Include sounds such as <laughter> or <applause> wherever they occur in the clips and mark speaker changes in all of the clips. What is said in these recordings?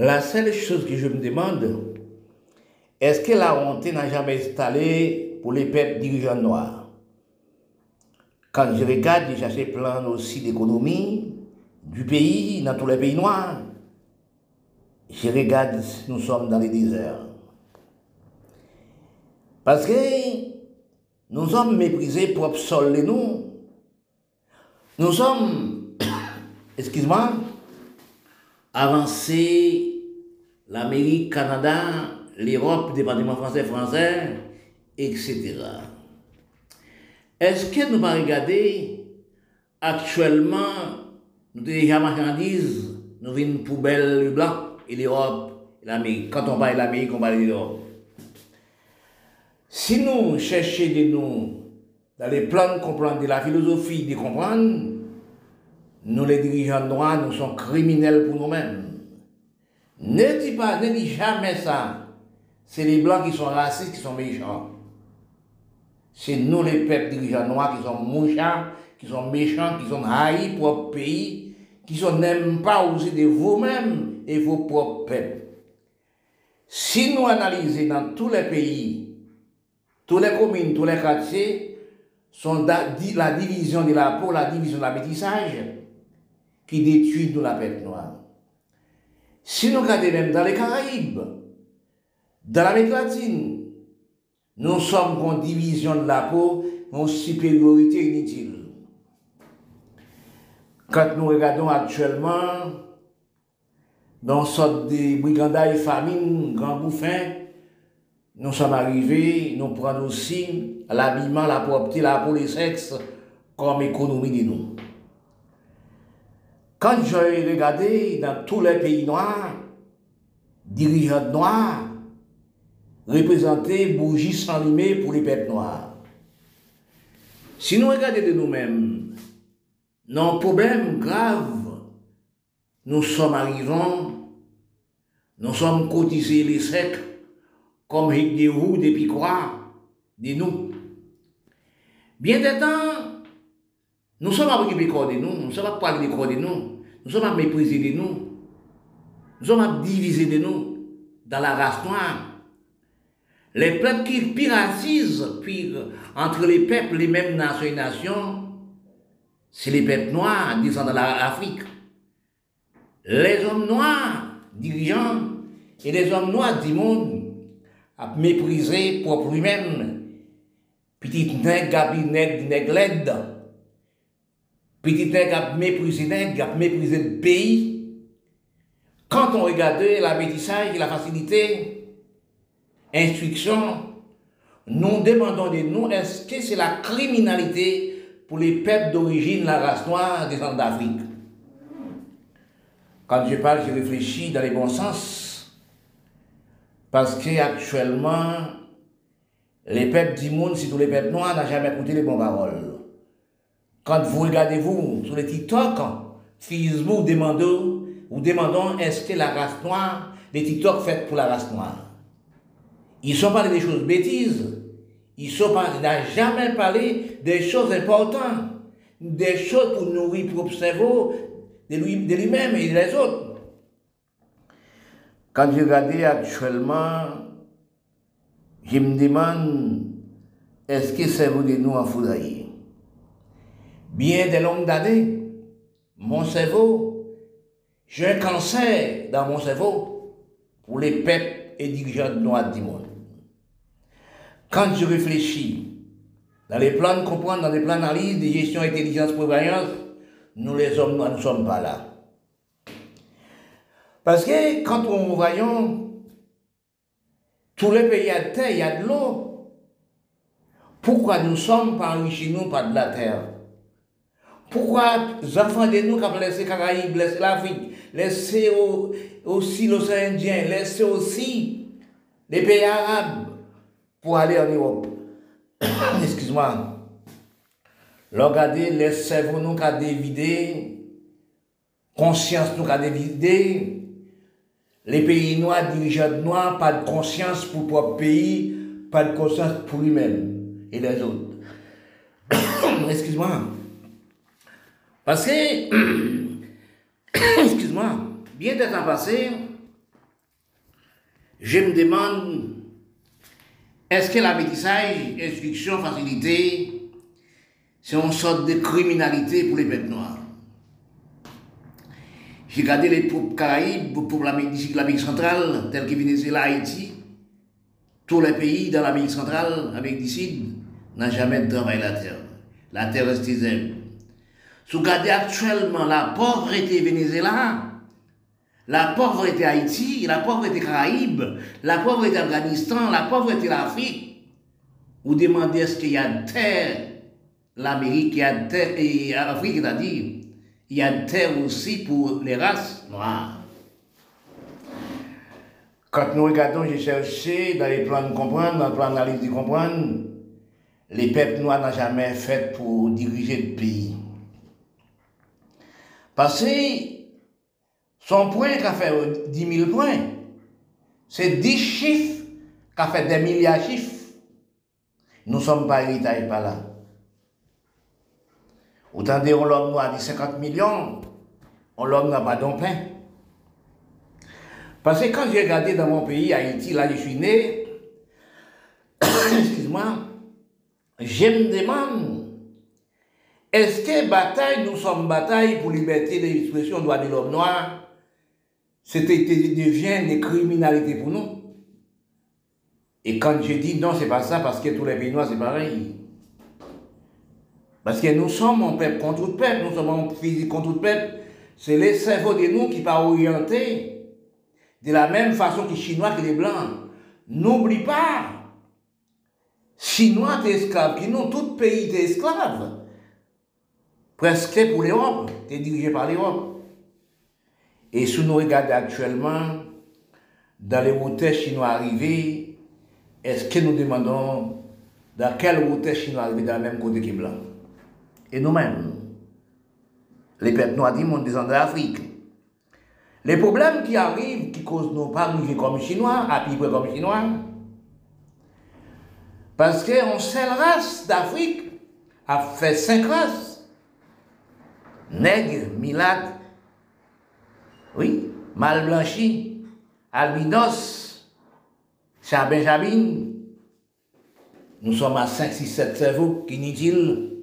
Speaker 1: La seule chose que je me demande, est-ce que la honte n'a jamais installé pour les peuples dirigeants noirs? Quand je regarde, j'ai cherché plein aussi d'économie du pays, dans tous les pays noirs. Je regarde, nous sommes dans les déserts. Parce que nous sommes méprisés pour sol nous. Nous sommes, <coughs> excuse-moi, avancés, l'Amérique, Canada, l'Europe, département français, français, etc. Est-ce que nous allons regarder actuellement, nous déjà marchandises, nous avons une poubelle blanc et l'Europe, l'Amérique. Quand on parle de l'Amérique, on parle de l'Europe. Si nous cherchons de nous, dans les plans de comprendre, de la philosophie de comprendre, nous les dirigeants noirs, nous sommes criminels pour nous-mêmes. Ne dis pas, ne dis jamais ça. C'est les blancs qui sont racistes, qui sont méchants. C'est nous les peuples dirigeants noirs qui sont mouchards, qui sont méchants, qui sont haïs pour notre pays, qui n'aiment pas aussi de vous-même et vos propres peuples. Si nous analysons dans tous les pays, tous les communes, tous les quartiers, sont la division de la peau, la division de l'habitissage, qui détruit nous la peuple noire. Si nous regardons même dans les Caraïbes, dans l'Amérique latine, nous sommes en division de la peau, en supériorité inutile. Quand nous regardons actuellement, dans sorte de brigandaille, famine, grand bouffin, nous sommes arrivés, nous prenons aussi l'habillement, la propreté, la peau, les sexes comme économie de nous. Quand j'ai regardé dans tous les pays noirs, dirigeants noirs, représentés bougies sans pour les peuples noirs. Si nous regardons de nous-mêmes, nos problèmes graves, nous sommes arrivés, nous sommes cotisés les secs, comme des roues, des piquois, de nous. Bien des temps, nous sommes à occuper de nous, nous sommes à parler de de nous, nous sommes à mépriser de nous, nous sommes à diviser de nous dans la race noire. Les peuples qui piratisent entre les peuples, les mêmes nations et nations, c'est les peuples noirs descendant de l'Afrique. Les hommes noirs, dirigeants, et les hommes noirs du monde, à mépriser pour lui-même, petit nègre, gabi nègre, nègre. Petit nègre a méprisé a méprisé le pays. Quand on regarde la métissage, la facilité, instruction, nous demandons de nous, est-ce que c'est la criminalité pour les peuples d'origine, la race noire des Andes d'Afrique? Quand je parle, je réfléchis dans les bons sens. Parce qu'actuellement, les peuples du monde, tous les peuples noirs, n'ont jamais écouté les bonnes paroles. Quand vous regardez vous sur les TikTok, Facebook demande, ou demandons est-ce que la race noire, les TikTok faites pour la race noire? Ils sont parlé des choses bêtises. Ils sont n'ont jamais parlé des choses importantes, des choses pour nourrir propre cerveau de lui-même et des autres. Quand je regarde actuellement, je me demande, est-ce que c'est vous de nous en foudroyer Bien des longues années, mon cerveau, j'ai un cancer dans mon cerveau pour les peuples et dirigeants noirs du monde. Quand je réfléchis dans les plans de comprendre, dans les plans d'analyse, de gestion, intelligence, prévoyance, nous les hommes ne sommes pas là. Parce que quand on voyons tous les pays à terre, il y a de l'eau. Pourquoi nous sommes pas enrichis nous par de la terre? Pourquoi les enfants de nous qui ont laissé Caraïbes, laissé l'Afrique, laissé aussi l'océan Indien, laissé aussi les pays arabes pour aller en Europe? <coughs> Excuse-moi. Regardez les cerveaux nous qui ont dévidé, conscience nous qui a dévidé, les pays noirs, dirigeants noirs, pas de conscience pour propre pays, pas de conscience pour lui-même et les autres. <coughs> Excuse-moi. Parce que, <clears throat> excuse-moi, bien des temps passés, je me demande, est-ce que la métissage, instruction, facilité, c'est une sorte de criminalité pour les peuples noirs? J'ai regardé les troupes caraïbes pour l'Amérique centrale, tels que Venezuela, Haïti, tous les pays dans l'Amérique centrale, avec du Sud, n'ont jamais travaillé la terre. La terre reste zèbre. Vous regardez actuellement la pauvreté Venezuela, la pauvreté Haïti, la pauvreté Caraïbes, la pauvreté Afghanistan, la pauvreté l'Afrique, vous demandez est-ce qu'il y a de terre, l'Amérique, il y a de terre, et l'Afrique, c'est-à-dire, il y a de terre aussi pour les races noires. Quand nous regardons, j'ai cherché dans les plans de comprendre, dans le plan d'analyse de comprendre, les peuples noirs n'ont jamais fait pour diriger le pays. Parce que son point qui a fait 10 000 points, c'est 10 chiffres qui a fait des milliards de chiffres. Nous ne sommes pas héritage par là. Autant dire, on l'homme a dit 50 millions, on l'homme n'a pas pain. Parce que quand j'ai regardé dans mon pays, Haïti, là je suis né, <coughs> excuse-moi, je me demande est-ce que bataille, nous sommes bataille pour liberté d'expression, droit de l'homme noir, c'était devient des criminalités pour nous Et quand je dis non, c'est pas ça, parce que tous les pays noirs, c'est pareil. Parce que nous sommes un peuple contre tout peuple, nous sommes un physique contre tout peuple. C'est les cerveaux de nous qui pas orientés de la même façon que les Chinois que les Blancs. N'oublie pas, Chinois t'es esclaves, qui nous, tout pays t'es esclaves presque pour l'Europe, es dirigé par l'Europe. Et si nous regardons actuellement, dans les moteurs chinois arrivés, est-ce que nous demandons dans quel moteur chinois arrivé dans le même côté que blanc? Et nous-mêmes, les peuples noirs du monde descendent d'Afrique. Les problèmes qui arrivent, qui causent nos pas comme chinois, à peu près comme chinois, parce qu'on seule race d'Afrique a fait cinq races nègre, milat, oui, mal blanchi, albinos, benjamin. Nous sommes à 5, 6, 7 cerveaux qui inutiles.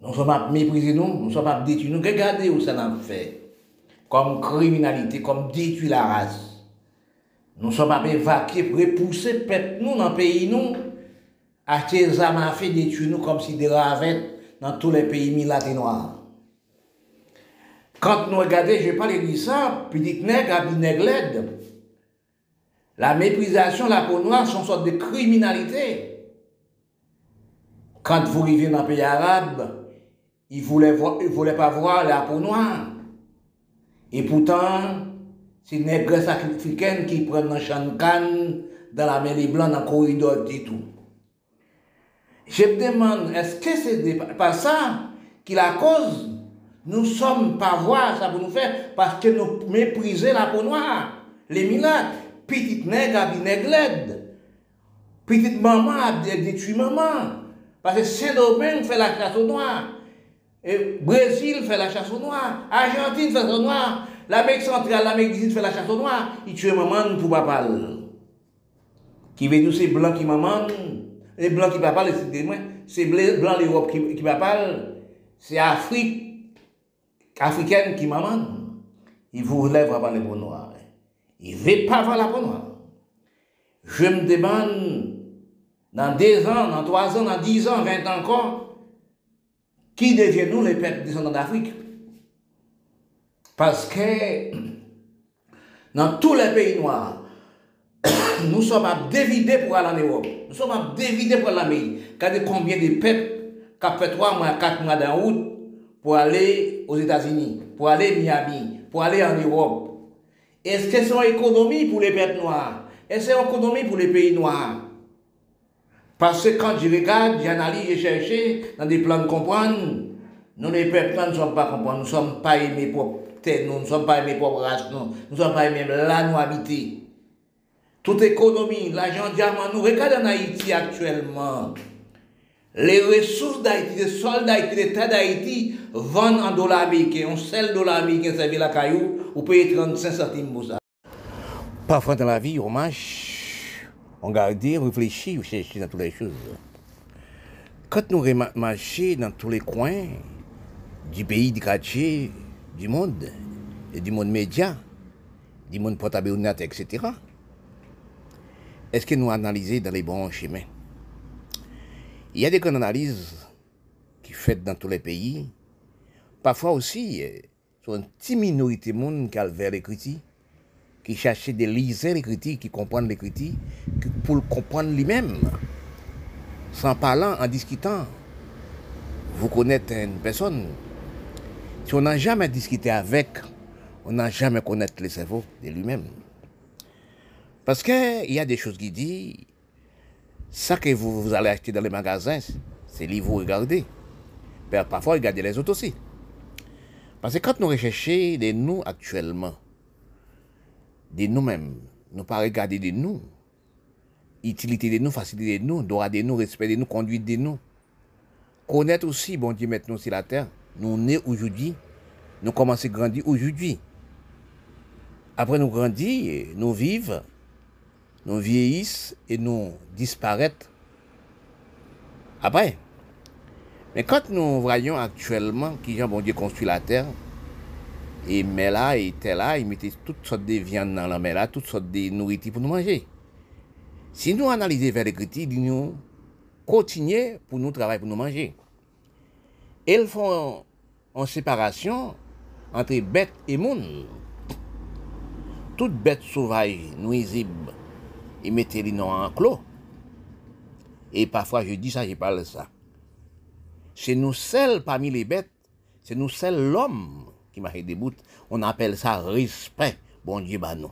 Speaker 1: Nous sommes à mépriser nous, nous sommes à détruire nous. Regardez où ça n'a fait. Comme criminalité, comme détruire la race. Nous sommes à évacuer repousser peuple nous dans le pays nous. Acheter des armes à faire détruire nous comme si des ravettes dans tous les pays milatés noirs. Quand nous regardons, je pas dire ça, petit nègre à nègre La méprisation, la peau noire sont sorte de criminalité. Quand vous arrivez dans un pays arabe, ils ne voulaient, voulaient pas voir la peau noire. Et pourtant, c'est les nègres africaines qui prennent un champ de canne dans la mêlée blanche, dans le corridor et tout. Je me demande, est-ce que c'est pas ça qui la cause nous sommes pas voir ça pour nous faire parce que nous méprisons la peau noire. Les minades, petite nègre à nègre Petite maman a détruit maman. Parce que Saint-Domingue fait la chasse au noir. Et Brésil fait la chasse au noir. Argentine fait la chasse au noir. L'Amérique centrale, l'Amérique du Sud fait la chasse au noir. Il tue maman pour papa. Qui veut dire c'est blanc qui maman. Les blancs qui papa, c'est blanc l'Europe qui, qui papa. C'est Afrique africaine qui maman, il vous lève avant les peaux noires. Il ne pas voir la peau noire. Je me demande, dans deux ans, dans trois ans, dans dix ans, vingt ans encore, qui devient nous les peuples descendants d'Afrique Parce que dans tous les pays noirs, <coughs> nous sommes à dévider pour aller en Europe. Nous sommes à dévider pour aller en Amérique. Regardez combien de peuples qui ont fait trois mois, quatre mois dans route pour aller aux États-Unis, pour aller à Miami, pour aller en Europe. Est-ce que c'est une économie pour les peuples noirs? Est-ce que c'est une économie pour les pays noirs? Parce que quand je regarde, j'analyse, je cherche dans des plans de comprendre, nous les peuples ne sommes pas comprendre, nous ne sommes pas aimés pour terre, nous ne sommes pas aimés pour race, nous ne sommes pas aimés là nous habiter. Toute économie, l'argent diamant, nous regardons en Haïti actuellement. Les ressources d'Haïti, les soldats d'Haïti, l'État d'Haïti vendent en dollars américains. Un seul dollar américain servi la caillou, vous payez 35 centimes pour ça. Parfois dans la vie, on marche, on garde, on réfléchit, on cherche dans toutes les choses. Quand nous marchons dans tous les coins du pays, du quartier, du monde, et du monde média, du monde portable, etc., est-ce que nous analysons dans les bons chemins? Il y a des analyses qui sont faites dans tous les pays. Parfois aussi, euh, sur une petite minorité de monde qui a vers les critiques, qui cherche de lire les critiques, qui comprennent les critiques, pour le comprendre lui-même. Sans parlant, en discutant, vous connaissez une personne. Si on n'a jamais discuté avec, on n'a jamais connaître le cerveau de lui-même. Parce qu'il y a des choses qui disent, ça que vous, allez acheter dans les magasins, c'est lui vous regardez. Parfois, regardez les autres aussi. Parce que quand nous recherchons des nous actuellement, des nous-mêmes, nous pas regarder de nous, utilité de nous, facilité de nous, droit de nous, respect de nous, conduite de nous. Connaître aussi, bon Dieu, maintenant sur la terre, nous nés aujourd'hui, nous commençons à grandir aujourd'hui. Après nous grandir, nous vivons, nous vieillissons et nous disparaître après. Mais quand nous voyons actuellement qui Jean bon Dieu construit la terre, et mais là, il était là, il mettait toutes sortes de viandes dans la mer là, toutes sortes de nourritures pour nous manger. Si nous analysons vers les critiques, nous continuons pour nous travailler, pour nous manger. Ils font en séparation entre bêtes et monde. Toutes bêtes sauvages, nuisibles, ils mettent les noms en clos. Et parfois, je dis ça, je parle de ça. C'est nous seuls parmi les bêtes, c'est nous seuls l'homme qui m'a des bouts. On appelle ça respect, bon Dieu, bah non.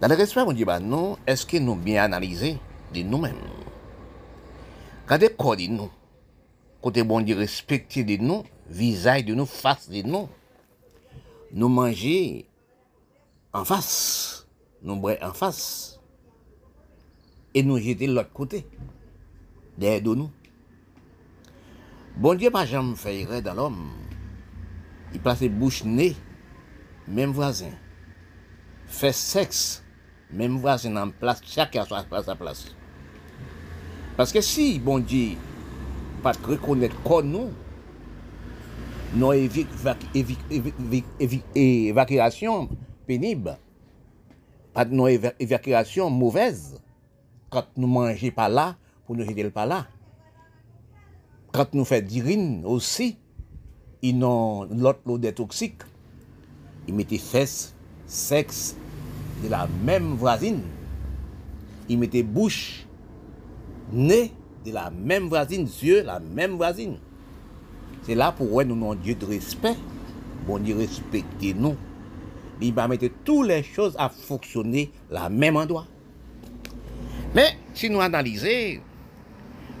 Speaker 1: Dans le respect, bon Dieu, bah non, est-ce que nous bien analysé de nous-mêmes? Quand corps de nous, côté bon Dieu respecté de nous, visage de nous, face de nous, nous manger en face nous boire en face et nous jeter de l'autre côté, derrière de nous. Bon Dieu, pas jamais fait dans l'homme. Il place bouche nez, même voisin. Fait sexe, même voisin en place, chacun à sa place. Parce que si, bon Dieu, pas reconnaître comme nous, nos évacuations ak nou evakuasyon mouvez, kat nou manje pa la, pou nou jete l pa la. Kat nou fe dirin osi, inon lot lode toksik, i mette fes, seks, de la menm vrazin. I mette bouch, ne, de la menm vrazin, zye, la menm vrazin. Se la pou wè nou nan diye de respect, bon diye respekte nou. Il va mettre toutes les choses à fonctionner la même endroit. Mais si nous analysons,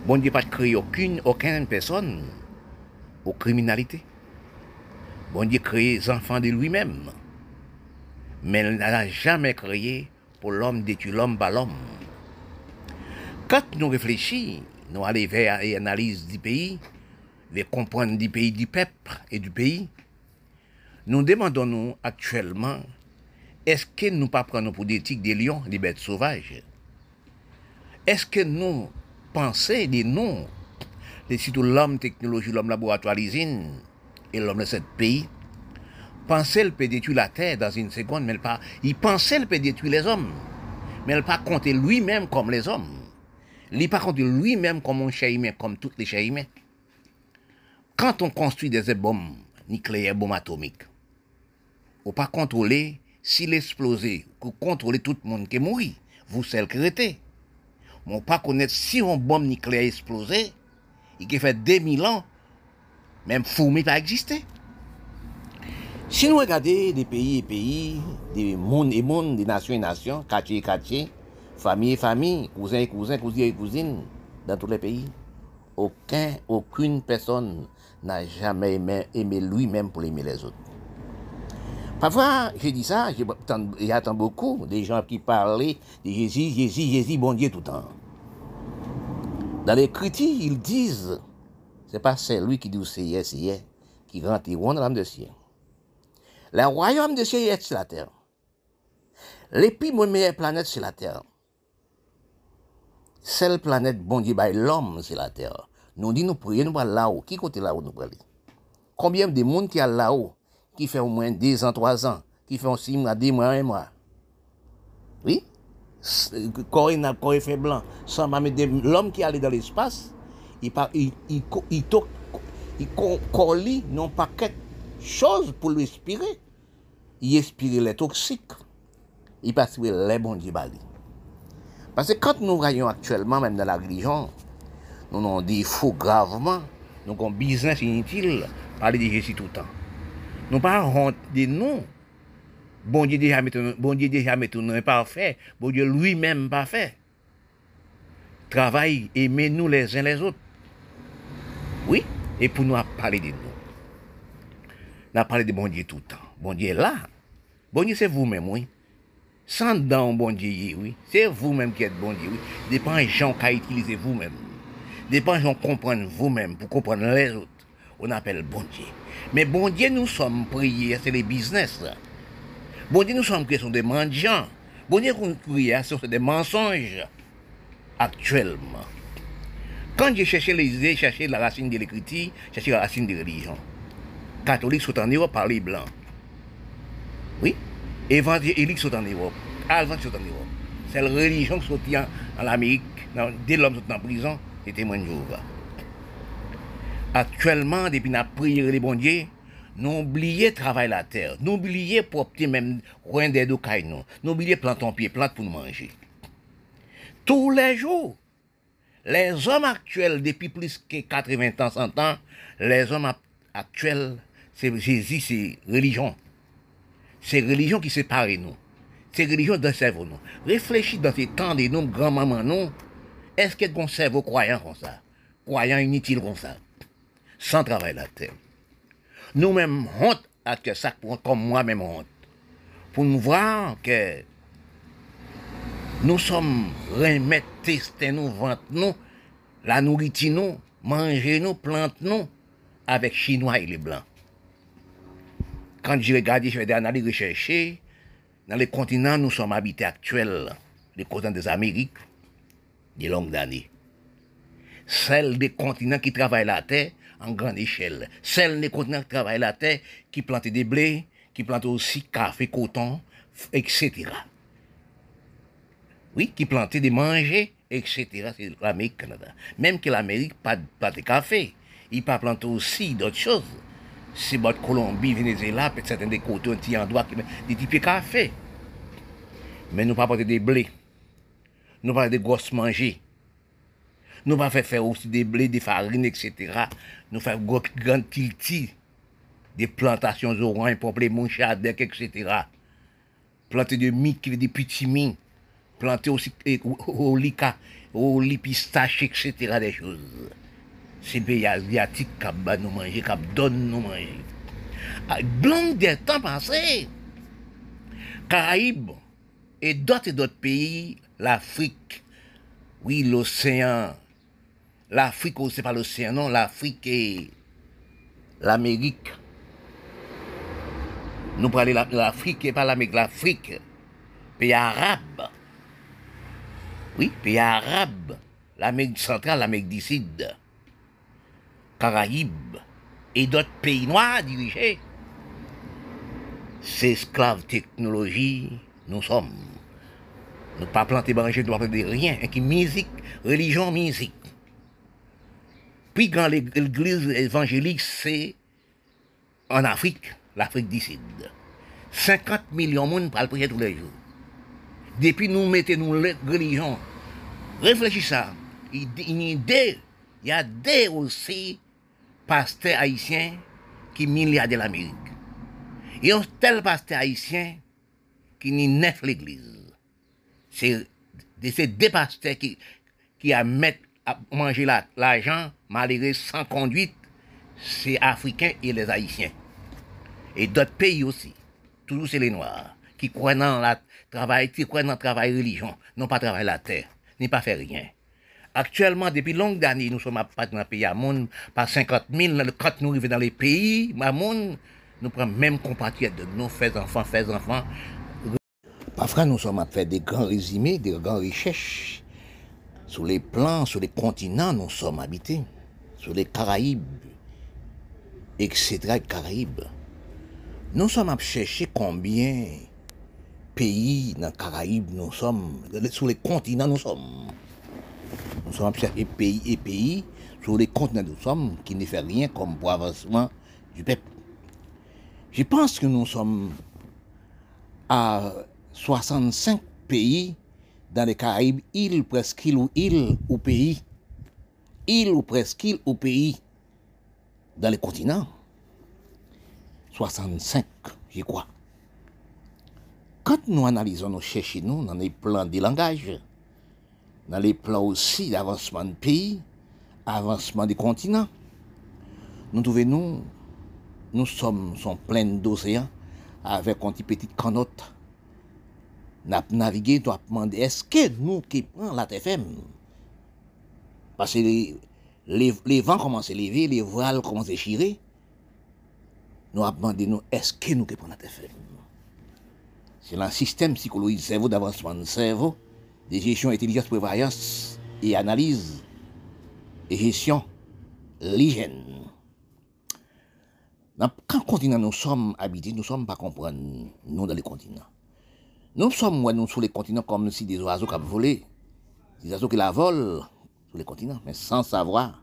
Speaker 1: bon Dieu pas créé aucune, personne aux criminalité. Bon Dieu créé les enfants de lui-même. Mais il n'a jamais créé pour l'homme détruire l'homme par l'homme. Quand nous réfléchissons, nous allons vers l'analyse du pays, vers comprendre du pays, du peuple et du pays, Nou demandon nou aktuelman, eske nou pa pran nou pou detik de lion, de bet sauvaj? Eske nou panse de nou, de sitou l'om teknoloji, l'om laboratorizine, et l'om de set peyi, panse l'pe detu la terre dans une seconde, men l'pa, y panse l'pe detu les hommes, men l'pa konte lui-même comme les hommes. Li pa konte lui-même comme un chahimè, comme tout les chahimè. Quand on construit des bombes nucléaires, bombes atomiques, ou pas contrôler s'il explosé, ou contrôler tout le monde qui mort, vous seul qui êtes. Mais pas connaître si une bombe nucléaire explosé, et qui fait 2000 ans, même fourmi pas existé. Si nous regardons des pays et pays, des mondes et mondes, des nations et nations, quartier et quartier, famille et famille, cousins et cousins, cousines et cousines, dans tous les pays, aucun, aucune personne n'a jamais aimé lui-même pour aimer les autres. Parfois, j'ai dit ça, j'attends beaucoup des gens qui parlaient de Jésus, Jésus, Jésus, bon Dieu tout le temps. Dans les critiques, ils disent, c'est pas celui qui dit c'est hier, c'est hier, qui rentre dans l'âme de ciel. Le royaume de ciel est sur la terre. L'épimonière planète sur la terre. Celle planète, bon Dieu, bah, l'homme sur la terre. Nous dit, nous prions, nous allons là-haut. Qui côté là-haut nous prions? Combien de monde qui a là-haut? Qui fait au moins 2 ans, 3 ans, qui fait 6 mois, 10 mois, 1 mois? Oui? Corée n'a fait blanc. Sans l'homme qui allait dans l'espace, il, il, il, il, il, il non pas quelque chose pour respirer. Il expire les toxiques. Il passe les bons bali. Parce que quand nous voyons actuellement, même dans la religion, nous avons des faux gravement, nous avons un business inutile, parler de Jésus tout le temps. Nous pas honte de nous. Bon Dieu déjà met bon Dieu déjà met tout parfait. Bon Dieu lui-même parfait. Travaille, aimez-nous les uns les autres. Oui, et pour nous parler de nous. Nous parlé de bon Dieu tout le temps. Bon Dieu est là. Bon Dieu, c'est vous-même, oui. Sans dans bon Dieu, oui. C'est vous-même qui êtes bon Dieu, oui. Dépend des gens qui utilisent vous-même. Dépend des gens qui comprennent vous-même pour comprendre les autres. On appelle bon Dieu. Mais bon Dieu, nous sommes priés, c'est les business. Bon Dieu, nous sommes priés sur des mendiants. Bon Dieu, sur des mensonges actuellement. Quand j'ai cherché les idées, cherché la racine de l'écriture, cherché la racine de la religion. Catholiques sont en Europe par les blancs. Oui. Évangéliques sont en Europe. Alvans sont en Europe. C'est la religion qui sortit en, Amérique. Dès l'homme sont en prison, c'était moins Actuellement, depuis qu'on a prié les bons dieux, nous oublions travailler la terre. Nous oublions propter même coin d'aide au nous. Nous oublions planter pied, plante pour nous manger. Tous les jours, les hommes actuels, depuis plus que 80 ans, 100 ans, les hommes actuels, c'est Jésus, c'est religion. C'est religion qui sépare nous. C'est religion dans le nous. Réfléchis dans ces temps de nous, grand-maman, nous. Est-ce a un cerveau croyant comme ça? Croyant inutile comme ça? Sans travail la terre. Nous-mêmes, honte à que ça, comme moi-même honte. Pour nous voir que nous sommes remettre, tester nous, vendre nous, la nourriture nous, manger nous, planter nous, avec Chinois et les Blancs. Quand j'ai regardé, je vais aller rechercher, dans les continents, nous sommes habités actuels, les continents des Amériques, des longues années. Celles des continents qui travaillent la terre en grande échelle. Celles des continents qui travaillent la terre, qui plantent des blés, qui plantent aussi café, coton, etc oui, qui plantait des manger, etc. C'est l'Amérique, Canada. Même que l'Amérique, pas, pas de café. Il pas planter aussi d'autres choses. C'est votre Colombie, Venezuela, peut-être certains des côtés, un petit endroit, des types café. Mais nous pas porter des blés. Nous pas des grosses manger. Nous pas faire faire aussi des blés, des farines, etc. nou fè gòk gran tilti de plantasyon zoran, pople moun chadek, etc. Plante de mik, de pitimi, plante osi olika, olipistache, etc. de chouz. Se pe yaziatik kap ba nou manje, kap don nou manje. Blan ah, de tan panse, Karaib, e dot e dot peyi, l'Afrik, oui l'Osean, l'Afrique, c'est pas l'océan, non, l'Afrique et l'Amérique. Nous parlons de l'Afrique et pas l'Amérique, l'Afrique, pays arabe. Oui, pays arabe, l'Amérique centrale, l'Amérique du Sud, Caraïbes et d'autres pays noirs dirigés. C'est esclaves technologie, nous sommes. Nous pas planter manger, nous pas planter rien. Et qui musique, religion, musique. Quand l'église évangélique, c'est en Afrique, l'Afrique du Sud. 50 millions de monde le prier tous les jours. Depuis nous mettons nous religion, réfléchissez ça. Il, y a des aussi pasteurs haïtiens qui milliardent l'Amérique. Il y a un tel pasteur haïtien qui n'y neuf l'église. C'est des pasteurs qui, qui a manger l'argent, malgré sans conduite, c'est africains et les haïtiens. Et d'autres pays aussi. Toujours c'est les noirs qui croient dans le travail, qui croient travail religion, non pas travail la terre, ni pas faire rien. Actuellement, depuis longues années, nous sommes à dans le pays monde, par 50 000, quand nous arrivons dans les pays, monde, nous prenons même compatriotes de nos faits enfants, faits enfants. Parfois, nous sommes à faire des grands résumés, des grands recherches. Sur les plans, sur les continents, nous sommes habités. Sur les Caraïbes, etc. Caraïbes. Nous sommes à chercher combien pays dans les Caraïbes nous sommes, sur les continents nous sommes. Nous sommes à chercher pays et pays sur les continents nous sommes qui ne fait rien comme pour avancement du peuple. Je pense que nous sommes à 65 pays dan de Karib, il preskil ou il ou peyi, il ou preskil ou peyi, dan le kontinant, 65, je kwa. Kant nou analizon nou chèche nou nan le plan de langaj, nan le plan osi d'avansman de peyi, avansman de kontinant, nou touve nou, nou som son plen d'oseyan, avek an ti petit kanot, nap navige, to ap mande, eske nou ki pran la te fem? Pase le, le, le van komanse leve, le voal komanse chire, nou ap mande nou, eske nou ki pran la te fem? Se lan sistem psikoloji servo, d'avansman servo, de jesyon etelijans prevayans, e analize, e jesyon lijen. Nan kan kontinan nou som habite, nou som pa kompran nou dan le kontinan. Nous sommes, moi, nous, sur les continents comme si des oiseaux qui volé, des oiseaux qui la volent sur les continents, mais sans savoir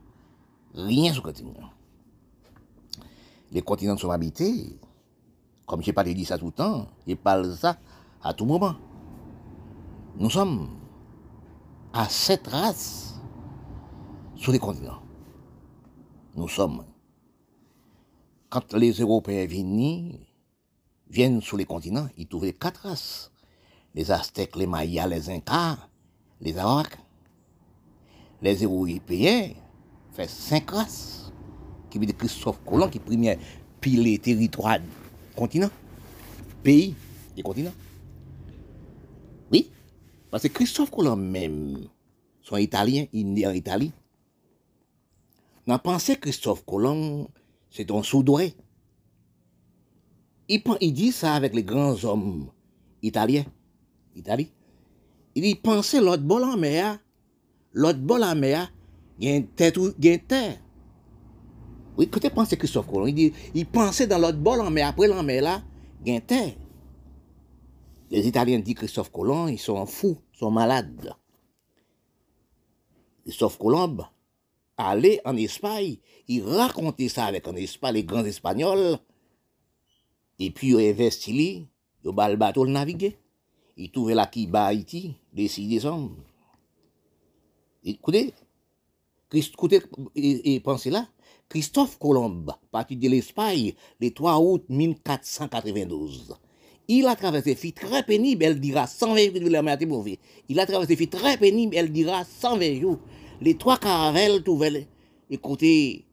Speaker 1: rien sur les continents. Les continents sont habités, comme je pas dit ça tout le temps, je parle ça à tout moment. Nous sommes à cette race sur les continents. Nous sommes. Quand les Européens viennent, viennent sur les continents, ils trouvent quatre races. Les Aztèques, les Mayas, les Incas, les Arawaks. Les Européens font cinq races. Qui veut dire Christophe Colomb qui premier pile territoire continent, pays et continent. Oui, parce que Christophe Colomb même, son italien, il est en Italie. On a pensé Christophe Colomb, c'est un soudoué. Il, il dit ça avec les grands hommes italiens. Il dit, pensez l'autre bol en mer, l'autre bol en mer, il y a une tête ou il y a une terre. Oui, tu penses Christophe Colomb, il pensait dans l'autre bol en mer, après l'en mer là, il y a une terre. Les Italiens disent Christophe Colomb, ils sont fous, ils sont malades. Christophe Colomb, aller en Espagne, il racontait ça avec en Espagne, les grands Espagnols, et puis il investi, il a le bateau le naviguer. Il trouvait là qui bat Haïti, le 6 décembre. Écoutez, écoutez et, pensez là, Christophe Colomb, parti de l'Espagne, le 3 août 1492. Il a traversé des filles très pénibles, elle dira 120 jours la Il a traversé des filles très pénibles, elle dira 120 jours les trois caravelles trouvaient les côtés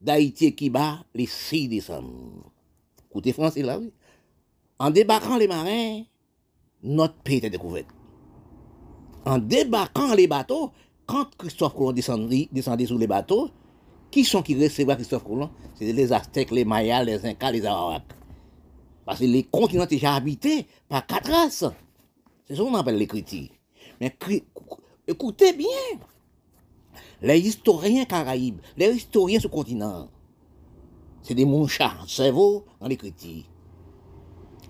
Speaker 1: d'Haïti qui bat les 6 décembre. Côté français là, oui. En débarquant les marins, notre pays était découvert. En débarquant les bateaux, quand Christophe Colomb descendait, descendait sur les bateaux, qui sont qui recevaient Christophe Colomb? C'était les Aztèques, les Mayas, les Incas, les Arawaks. Parce que les continents étaient déjà habités par quatre races. C'est ça qu'on appelle les critiques. Mais écoutez bien, les historiens caraïbes, les historiens sur le continent, c'est des mouchards, cerveau dans les critiques.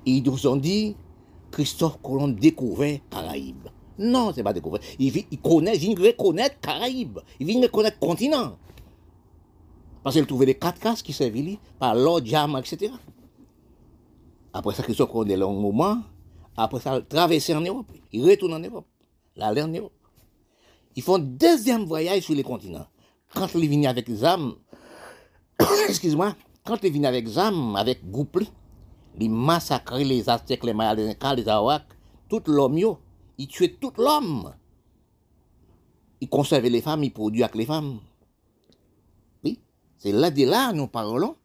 Speaker 1: Ils nous ont dit, Christophe Colomb découvert Caraïbes. Non, c'est pas découvert. Il, il connaît, il vient connaître Caraïbes. Il vient connaître le continent. Parce qu'il trouvait les quatre cases qui servaient par Jam, etc. Après ça, Christophe Colomb, un long moment, après ça, il traversé en Europe. Il retourne en Europe. La en Europe. Ils font deuxième voyage sur les continents. Quand ils viennent avec Zam, <coughs> excuse-moi, quand ils viennent avec Zam, avec Goupli, ils massacrent les Aztèques, les Mayas, les Incas, les tout l'homme, ils tuaient tout l'homme. Ils conservaient les femmes, ils produisaient avec les femmes. Oui, c'est là de là nous parlons.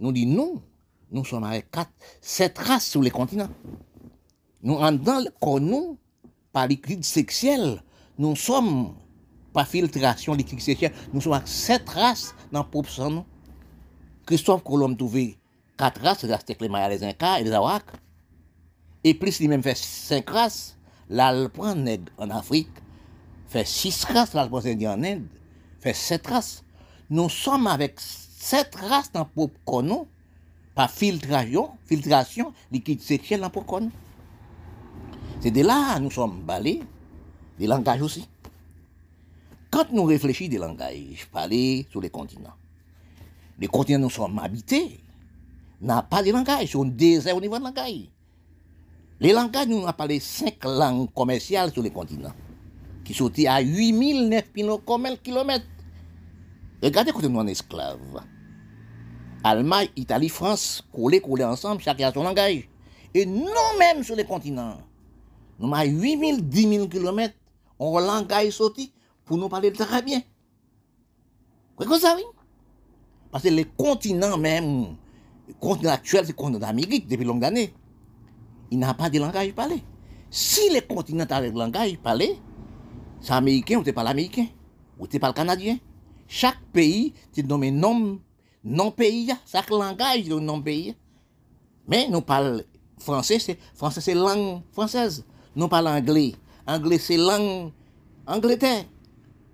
Speaker 1: Nous disons nous sommes avec sept races sur les continents. Nous rendons le nous, par liquide sexuel, nous sommes, par filtration liquide sexuelle, nous sommes avec sept races dans le propre. Christophe Colomb trouvé quatre races, les Aztèques, les Mayas, les Incas et les Arawaks. Et plus lui-même fait cinq races, l'alpran nègre en Afrique, fait six races, l'alpran indien en Inde, fait sept races. Nous sommes avec sept races dans le peuple par filtration, filtration liquide sexuel dans le peuple C'est de là nous sommes balés, des langages aussi. Quand nous réfléchissons des langages parlés sur les continents, les continents nous sommes habités, n'a pas de langage, c'est un désert au niveau de langage. Les langages, nous avons parlé cinq langues commerciales sur les continents, qui sont à 8000, km. Regardez quand nous sommes esclaves. Allemagne, Italie, France, collés, collés ensemble, chacun a son langage. Et nous-mêmes sur les continents, nous avons 8000, 10 000 km, on langage sorti pour nous parler très bien. Vous voyez ça, oui? Parce que les continents même, le continent actuel, c'est le continent d'Amérique depuis longues années. Il n'a pas de langage parlé. Si les continents avaient le langage parlé, c'est américain ou c'est pas l'américain, ou c'est pas le canadien. Chaque pays, c'est nommé nom, non pays, chaque langage de nom pays. Mais nous parlons français, c'est français c'est langue française. Nous parlons anglais, anglais c'est langue Angleterre.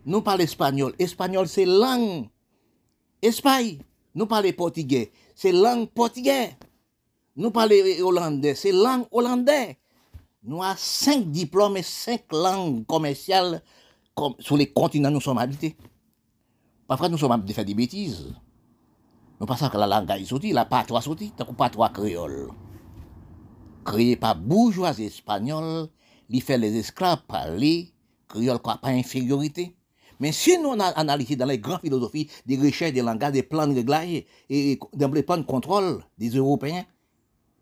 Speaker 1: Nous parlons espagnol, espagnol c'est langue Espagne. Nous parlons portugais, c'est langue portugais. Nous parlons hollandais, c'est langue hollandais. Nous avons cinq diplômes et cinq langues commerciales comme, sur les continents nous sommes habités. Parfois, nous sommes de faire des bêtises. Nous pensons que la langue est sortie, la patois sortie, tant que patois créole. Créé par bourgeoisie espagnole, il fait les esclaves parler créole, quoi, pas infériorité. Mais si nous analysons dans les grandes philosophies des recherches des langages, des plans de réglage et des plans de contrôle des Européens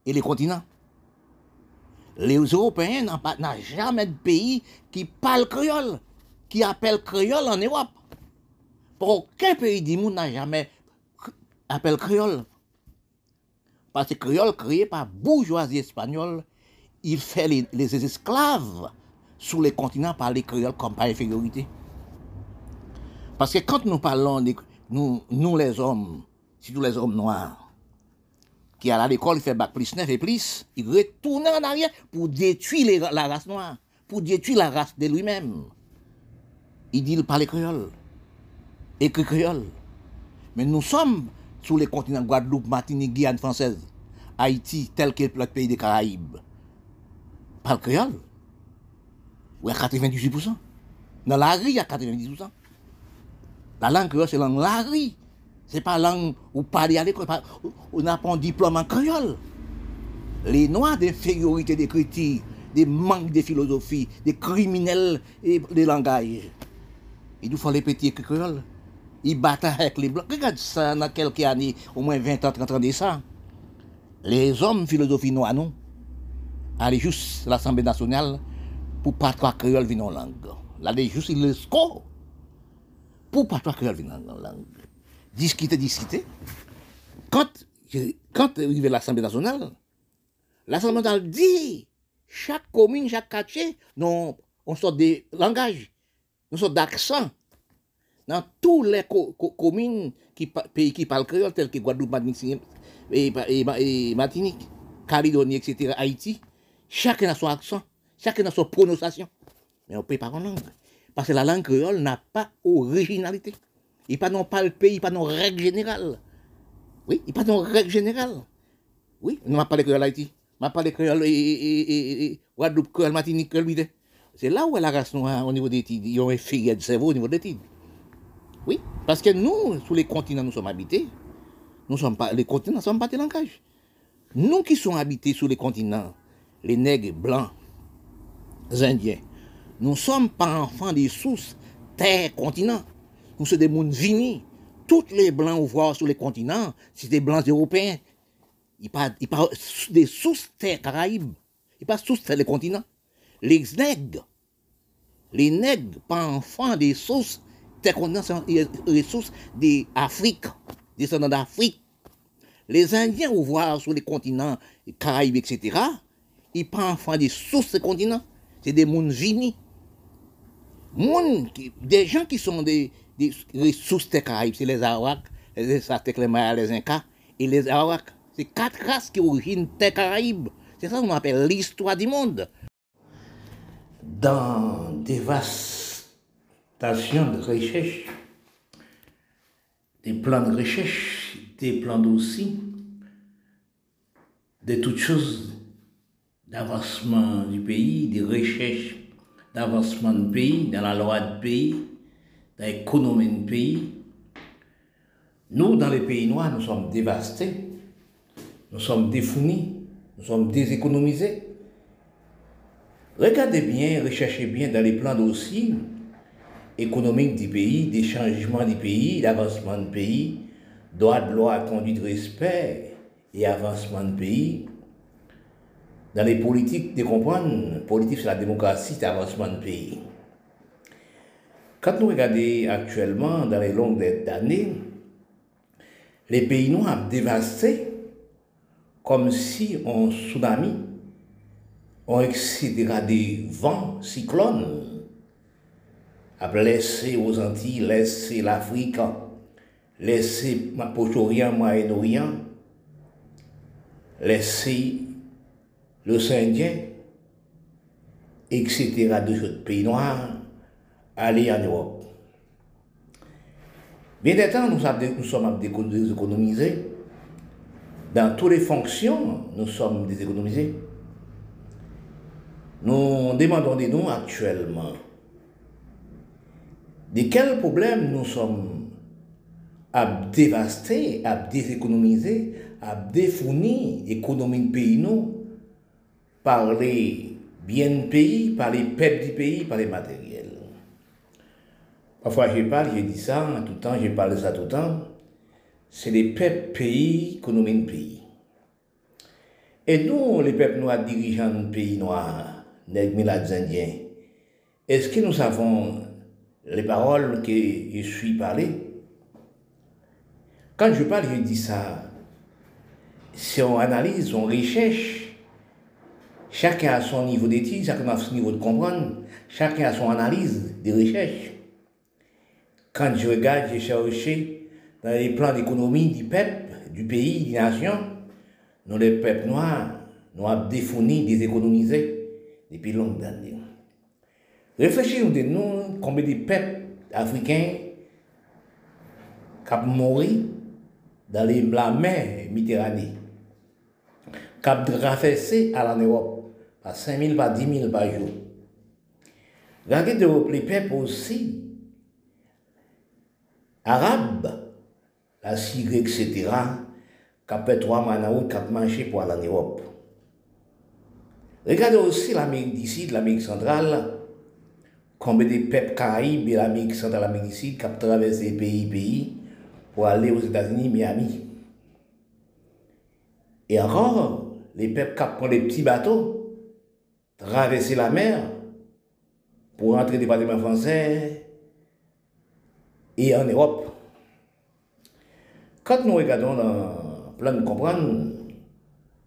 Speaker 1: et les continents, les Européens n'ont jamais de pays qui parle créole, qui appelle créole en Europe. Pour aucun pays du monde n'a jamais appelé créole. Parce que créole créé par bourgeoisie espagnole, il fait les, esclaves sur les continents par les créoles comme par infériorité. Parce que quand nous parlons, de, nous, nous les hommes, surtout les hommes noirs, qui à l'école fait bac plus 9 et plus, ils retournent en arrière pour détruire la race noire, pour détruire la race de lui-même. Il dit, il parle créole, écrit créole. Mais nous sommes sur les continents Guadeloupe, Martinique, Guyane française, Haïti, tel que le pays des Caraïbes. Parle créole. Oui, à 98%. Dans la rue, il y a 98%. La langue créole, c'est la langue la rue. C'est pas la langue où parler à l'école. On n'a pas un diplôme en créole. Les noirs d'infériorité d'écriture, des manques de philosophie, des criminels et des langages. Il nous faut les petits créoles. Ils battent avec les blancs. Regarde ça dans quelques années, au moins 20 ans, 30 ans de ça. Les hommes philosophie noire, non? Allez juste à l'Assemblée nationale, pour pas trois créoles venir en langue. Là, juste le score. Pour en langue. Discuter, discuter. Quand, quand arrive l'Assemblée nationale, l'Assemblée nationale dit, chaque commune, chaque quartier, non, on sort des langages, on sort d'accent. Dans tous les communes qui, pays qui parlent créole, tels que Guadeloupe, Martinique, et, Calédonie, etc., Haïti, chacun a son accent. Chacun a son prononciation. Mais on ne peut pas en langue. Parce que la langue créole n'a pas originalité. Il pas non pas le pays, il pas non règle générale. Oui, il pas non règle générale. Oui, on m'a parlé créole Haïti. On m'a parlé créole et, Guadeloupe, créole Martinique, créole C'est là où la race noire au niveau des études. Ils ont un de cerveau au niveau des études. Oui, parce que nous, sur les continents, nous sommes habités. Nous sommes pas, les continents ne sont pas des langages. Nous qui sommes habités sur les continents, les nègres blancs, Indiens. Nous ne sommes pas enfants des sources, terre, continent. Nous sommes des mondes vinis. Tous les blancs voir sur les continents, c'est des blancs européens. Ils parlent, des sources terre Caraïbes. Ils parlent sources terre les continents. Les nègres, les nègres, pas enfants des sources terre continents, sont les sources d'Afrique, descendants d'Afrique. Les Indiens voir sur les continents Caraïbes, etc., ils pas enfants des sources des continents c'est des mondes des gens qui sont des, ressources des Caraïbes, c'est les Arawaks, les Aztèques, les Mayas, les Incas et les Arawaks. C'est quatre races qui originent des Caraïbes. C'est ça qu'on appelle l'histoire du monde. Dans dévastation de recherche, des plans de recherche, des plans d'aussi, de toutes choses d'avancement du pays, des recherches d'avancement du pays, dans la loi du pays, dans l'économie du pays. Nous, dans les pays noirs, nous sommes dévastés, nous sommes défounis, nous sommes déséconomisés. Regardez bien, recherchez bien dans les plans dossiers économiques du pays, des changements du pays, l'avancement du pays, droit de loi, conduite de respect et avancement du pays. Dans les politiques, de comprendre, politique c'est la démocratie, c'est l'avancement du pays. Quand nous regardons actuellement, dans les longues années, les pays noirs dévastés, comme si un tsunami, on etc. des vents, cyclones, a blessé aux Antilles, laissé l'Afrique, laissé Proche-Orient, Moyen-Orient, laissé l'océan Indien, etc. de pays noirs, aller en Europe. Bien des temps, nous, sommes déséconomisés. Dans toutes les fonctions, nous sommes déséconomisés. Nous demandons de nous actuellement de quels problèmes nous sommes à dévaster, à déséconomiser, à défournir l'économie du pays, nous, par les biens du pays, par les peuples du pays, par les matériels. Parfois je parle, je dis ça tout le temps, je parle ça tout le temps. C'est les peuples pays nous le pays. Et nous, les peuples noirs dirigeants du pays noir, les Indiens, est-ce que nous savons les paroles que je suis parlé? Quand je parle, je dis ça. Si on analyse, on recherche, chacun a son niveau d'étude, chacun a son niveau de comprendre, chacun a son analyse de recherche. Quand je regarde, j'ai cherché dans les plans d'économie du peuple, du pays, des nations, nous, les peuples noirs, nous avons défourni, déséconomisé depuis longues années. Réfléchissons de nous, combien de peuples africains qui ont mouru dans les, la mer Méditerranée, qui traversé à l'Europe, par 5 000, par 10 000 par jour. Regardez les peuples aussi arabe, la Syrie, etc., qui a fait trois mois qui a marché pour aller en Europe. Regardez aussi l'Amérique du Sud, l'Amérique centrale, combien de peuples caraïbes et l'Amérique centrale, l'Amérique du qui ont traversé pays, pays, pour aller aux États-Unis, Miami. Et encore, les peuples qui prennent les petits bateaux, traverser la mer, pour entrer le département français, et en Europe. Quand nous regardons dans plan de comprendre,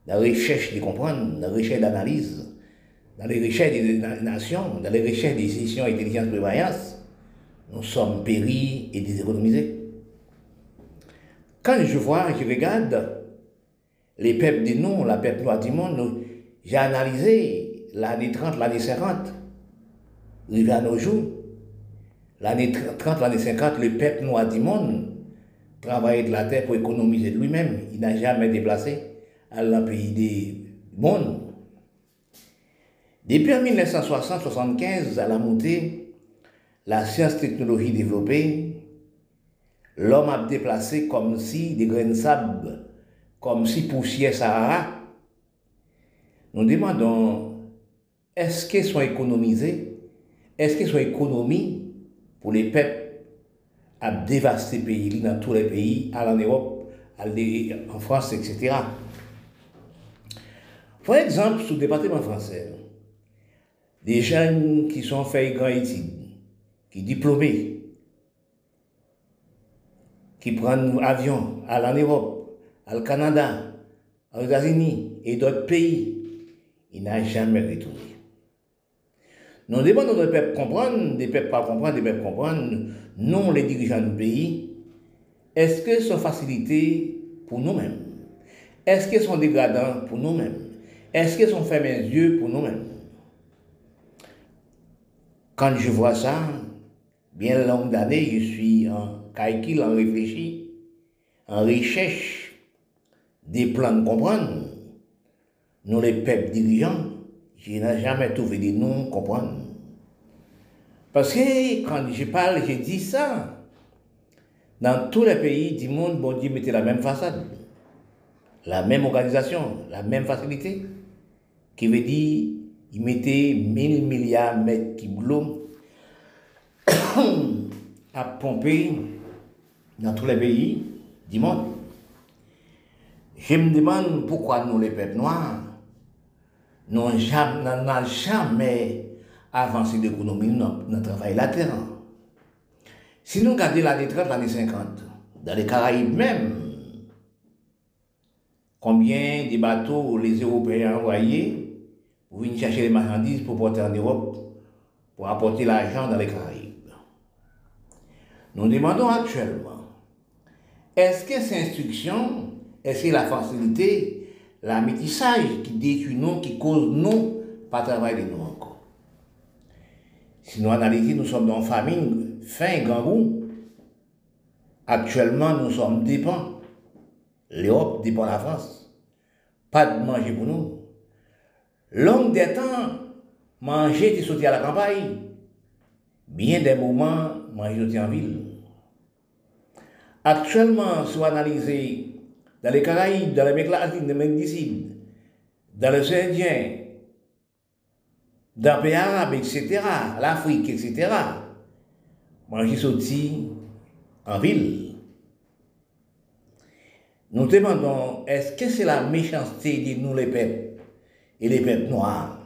Speaker 1: la recherche de comprendre, la recherche d'analyse, dans les recherches des nations, dans les recherches des décisions intelligence prévoyance, nous sommes péris et déséconomisés. Quand je vois, je regarde les peuples du nom, la peuple noire du monde, j'ai analysé l'année 30, l'année 50, arrivé à nos jours, L'année 30, l'année 50, le peuple noir du monde travaillait de la terre pour économiser de lui-même. Il n'a jamais déplacé à un pays du monde. Depuis 1960-75, à la montée, la science-technologie développée, l'homme a déplacé comme si des grains de sable, comme si poussière Sahara. Nous demandons, est-ce qu'ils sont économisés Est-ce qu'ils sont économies pour les peuples à dévaster le pays, dans tous les pays, à l'Europe, en France, etc. Par exemple, sur le département français, des jeunes qui sont faits grand études, qui sont diplômés, qui prennent l'avion à l'Europe, au Canada, aux États-Unis et d'autres pays, ils n'ont jamais retourné. Nous demandons des peuples comprendre, des peuples pas comprendre, des peuples comprendre, non les dirigeants du pays. Est-ce que sont facilités pour nous-mêmes? Est-ce qu'elles sont dégradants pour nous-mêmes? Est-ce qu'ils ont fait mes yeux pour nous-mêmes? Quand je vois ça, bien longue d'années, je suis en calcul, en réfléchi, en recherche des plans de comprendre. Nous, les peuples dirigeants, je n'ai jamais trouvé de nous comprendre. Parce que quand je parle, je dis ça. Dans tous les pays du monde, bon Dieu mettait la même façade, la même organisation, la même facilité, qui veut dire il mettait 1000 milliards de mètres <coughs> à pomper dans tous les pays du monde. Je me demande pourquoi nous, les peuples noirs, n'avons jamais, avancé d'économie dans le travail la terre. Si nous regardons la détraite des années 50, dans les Caraïbes même, combien de bateaux les Européens envoyés pour venir chercher les marchandises pour porter en Europe, pour apporter l'argent dans les Caraïbes. Nous demandons actuellement, est-ce que cette instruction, est-ce que la facilité, la métissage qui détruit nous, qui cause nous, pas travailler de nous encore Si nous analysons, nous sommes dans famine, grand goût. Actuellement, nous sommes dépendants. L'Europe dépend de la France. Pas de manger pour nous. Longue des temps, manger, tu sorti à la campagne. Bien des moments, manger en ville. Actuellement, si vous analysez dans les Caraïbes, dans l'Amérique latine, dans l'Inde dans les Indiens, dans les pays arabes, etc., l'Afrique, etc., manger sorti en ville. Nous demandons, est-ce que c'est la méchanceté de nous les peuples et les peuples noirs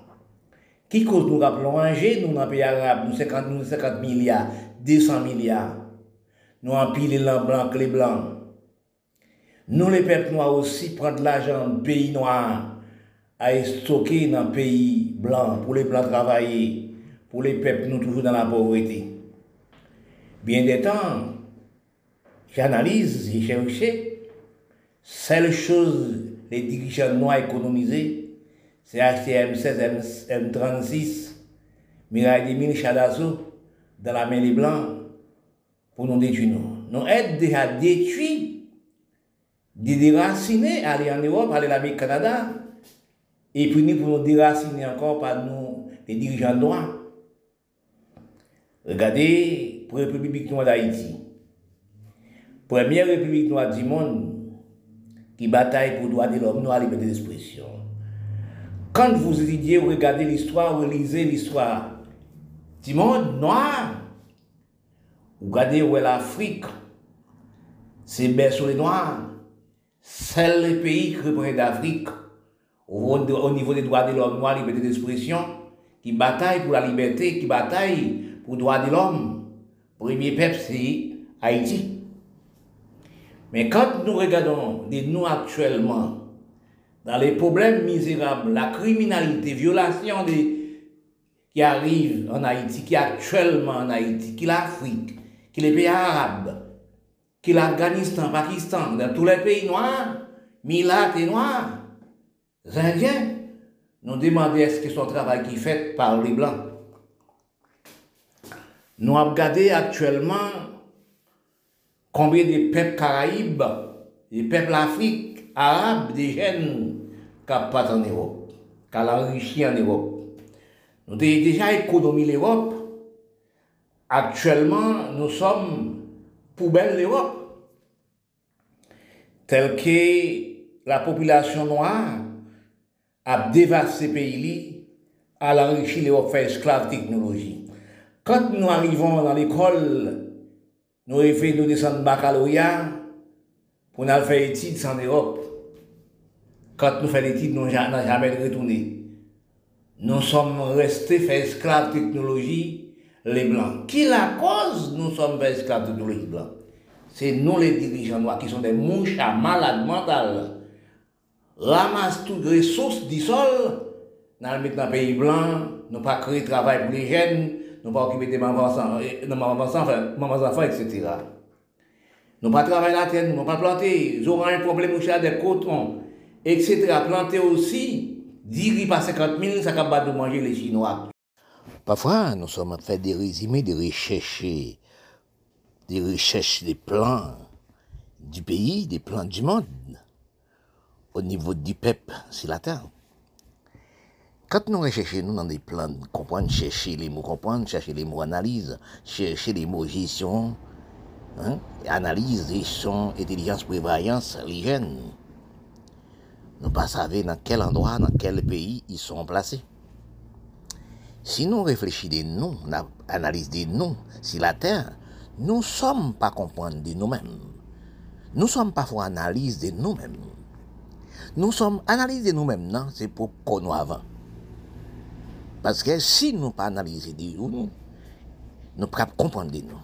Speaker 1: qui cause nous rappelons manger, nous dans les pays arabes, nous 50, 50 milliards, 200 milliards, nous empilons les blancs, les blancs. Nous, les peuples noirs aussi, prendre l'argent du pays noir à stocker dans le pays blanc pour les blancs travailler, pour les peuples nous toujours dans la pauvreté. Bien des temps, j'analyse, j'ai cherché, seule chose les dirigeants noirs économisés, c'est acheter M16, M36, Mirai 2000 Chadasso dans la main des blancs pour nous détruire. Nous sommes déjà détruits, de déraciner, aller en Europe, aller en Canada, et puis nous déraciner encore par nous, les dirigeants noirs. Regardez, pour la République noire d'Haïti, première République noire du monde qui bataille pour droit de l'homme, noir, liberté d'expression. Quand vous étudiez, vous regardez l'histoire, vous lisez l'histoire du monde noir, vous regardez où est l'Afrique, c'est berceau les Noirs. C'est le pays qui représente l'Afrique au, niveau des droits de l'homme noir, liberté d'expression, qui bataille pour la liberté, qui bataille pour les droits de l'homme. Premier peuple, c'est Haïti. Mais quand nous regardons de nous actuellement, dans les problèmes misérables, la criminalité, violation des, qui arrive en Haïti, qui est actuellement en Haïti, qui est l'Afrique, qui les pays arabes, qui l'Afghanistan, Pakistan, dans tous les pays noirs, Milat et noirs, Indiens, nous demandons est-ce que son travail qui est fait par les Blancs. Nous avons regardé actuellement combien de peuples caraïbes, des peuples africains, arabes, des jeunes qui pas en Europe, qui enrichi en Europe. Nous avons déjà économisé l'Europe Actuellement, nous sommes poubelle l'Europe. Tel que la population noire a dévasté ce pays à l'enrichir l'Europe fait esclave technologie. Quand nous arrivons dans l'école, nous rêvons de descendre baccalauréat pour nous faire études en Europe. Quand nous faisons études, nous n'avons jamais retourné. Nous sommes restés faits esclaves technologie les Blancs. Qui la cause Nous sommes esclaves de les Blancs. C'est nous les dirigeants noirs qui sont des mouches à malades mentales. Ramassent toutes les ressources du sol, dans le pays blanc, nous pas créer travail pour les jeunes, nous pas occuper des mamans enfants, enfants, etc. Nous pas travailler la terre, nous pas planter, ils auront un problème au des cotons, etc. Planter aussi 10 pas 50 000, ça capable de manger les Chinois.
Speaker 2: Parfois, nous sommes fait des résumés, des recherches, des recherches des plans du pays, des plans du monde, au niveau du peuple sur la terre. Quand nous recherchons nous dans des plans, comprendre, chercher les mots comprendre, chercher les mots analyse, chercher les mots gestion, hein, analyse, gestion, intelligence, prévoyance, l'hygiène. Nous pas savoir dans quel endroit, dans quel pays ils sont placés. Si nous réfléchissons de nous, analysons de nous, si la terre, nous ne sommes pas comprendre de nous-mêmes. Nous sommes parfois analyse de nous-mêmes. Nous sommes analyse de nous-mêmes, non, c'est pour nous avant. Parce que si nous pas analyser de nous, nous pas comprendre de nous.